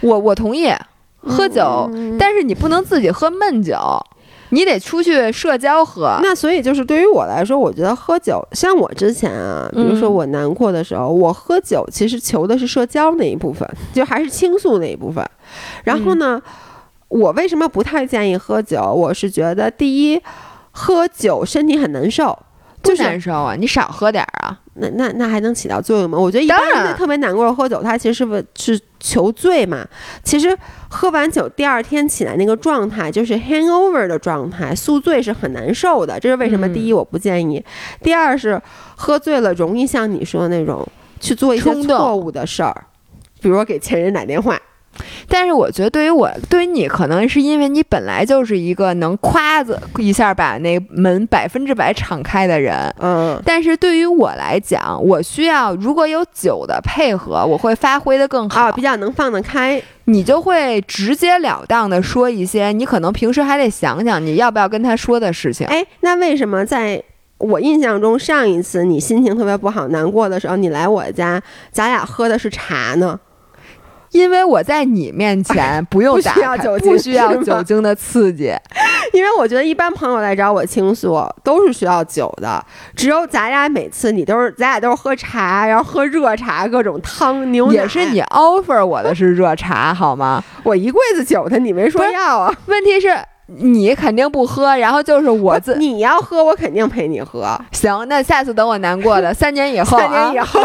我我同意喝酒，但是你不能自己喝闷酒。你得出去社交喝，那所以就是对于我来说，我觉得喝酒，像我之前啊，比如说我难过的时候，我喝酒其实求的是社交那一部分，就还是倾诉那一部分。然后呢，我为什么不太建议喝酒？我是觉得第一，喝酒身体很难受。不难受啊，你少喝点儿啊，那那那还能起到作用吗？我觉得一般人特别难过喝酒，他其实是不是求醉嘛？其实喝完酒第二天起来那个状态就是 hangover 的状态，宿醉是很难受的。这是为什么？第一我不建议，第二是喝醉了容易像你说的那种去做一些错误的事儿，比如说给前任打电话。但是我觉得，对于我，对于你，可能是因为你本来就是一个能夸子一下把那门百分之百敞开的人，嗯。但是对于我来讲，我需要如果有酒的配合，我会发挥的更好，比较能放得开。你就会直截了当的说一些你可能平时还得想想你要不要跟他说的事情。哎，那为什么在我印象中，上一次你心情特别不好、难过的时候，你来我家，咱俩喝的是茶呢？因为我在你面前不用打开，不需要酒精的刺激。因为我觉得一般朋友来找我倾诉都是需要酒的，只有咱俩每次你都是咱俩都是喝茶，然后喝热茶，各种汤牛奶。也是你 offer 我的是热茶好吗？我一柜子酒的，你没说要啊？问题是你肯定不喝，然后就是我自你要喝，我肯定陪你喝。行，那下次等我难过的三年以后，三年以后。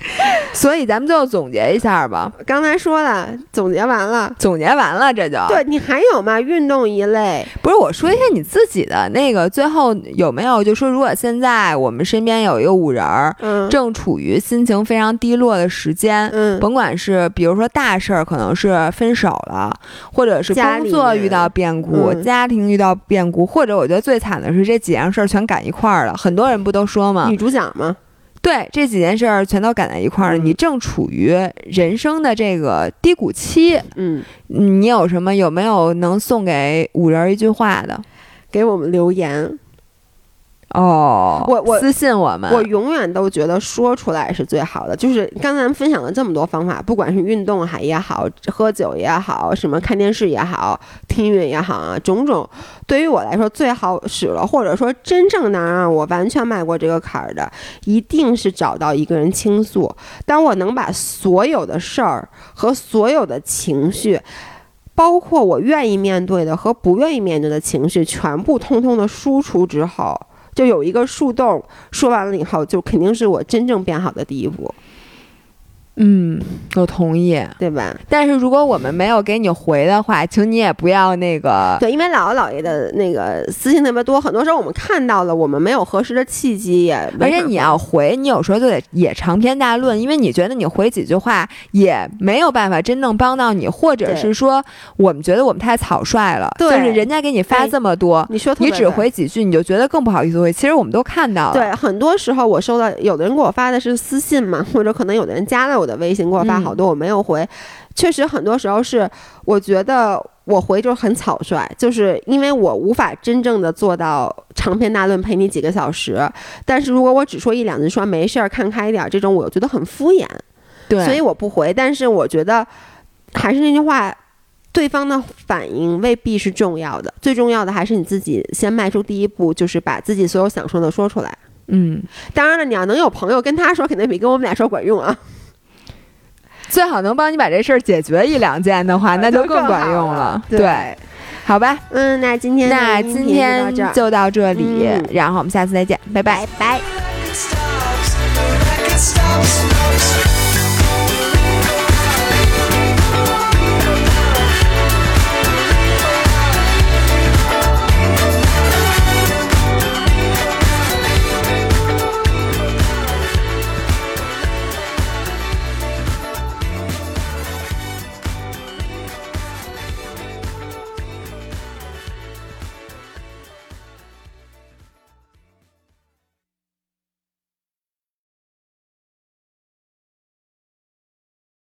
所以咱们就总结一下吧。刚才说了，总结完了，总结完了，这就对你还有吗？运动一类，不是我说一下你自己的那个，最后有没有就说，如果现在我们身边有一个五人儿，嗯，正处于心情非常低落的时间，嗯，甭管是比如说大事儿，可能是分手了，或者是工作遇到变故，家庭遇到变故，或者我觉得最惨的是这几样事儿全赶一块儿了。很多人不都说吗？女主角吗？对这几件事儿全都赶在一块儿，你正处于人生的这个低谷期，嗯，你有什么有没有能送给五人一句话的？给我们留言。哦，我我私信我们，我永远都觉得说出来是最好的。就是刚才分享了这么多方法，不管是运动还也好，喝酒也好，什么看电视也好，听音乐也好啊，种种，对于我来说最好使了，或者说真正能让我完全迈过这个坎儿的，一定是找到一个人倾诉。当我能把所有的事儿和所有的情绪，包括我愿意面对的和不愿意面对的情绪，全部通通的输出之后。就有一个树洞，说完了以后，就肯定是我真正变好的第一步。嗯，我同意，对吧？但是如果我们没有给你回的话，请你也不要那个。对，因为姥姥姥爷的那个私信特别多，很多时候我们看到了，我们没有合适的契机，也而且你要回，你有时候就得也长篇大论，因为你觉得你回几句话也没有办法真正帮到你，或者是说我们觉得我们太草率了，就是人家给你发这么多，你说你只回几句，你就觉得更不好意思回。其实我们都看到了，对，很多时候我收到有的人给我发的是私信嘛，或者可能有的人加了我。的微信给我发好多，我没有回。确实，很多时候是我觉得我回就很草率，就是因为我无法真正的做到长篇大论陪你几个小时。但是如果我只说一两句，说没事儿，看开一点，这种我觉得很敷衍，对，所以我不回。但是我觉得还是那句话，对方的反应未必是重要的，最重要的还是你自己先迈出第一步，就是把自己所有想说的说出来。嗯，当然了，你要能有朋友跟他说，肯定比跟我们俩说管用啊。最好能帮你把这事儿解决一两件的话，那就更管用了。对，好吧。嗯，那今天那今天就到这里，然后我们下次再见，拜拜拜。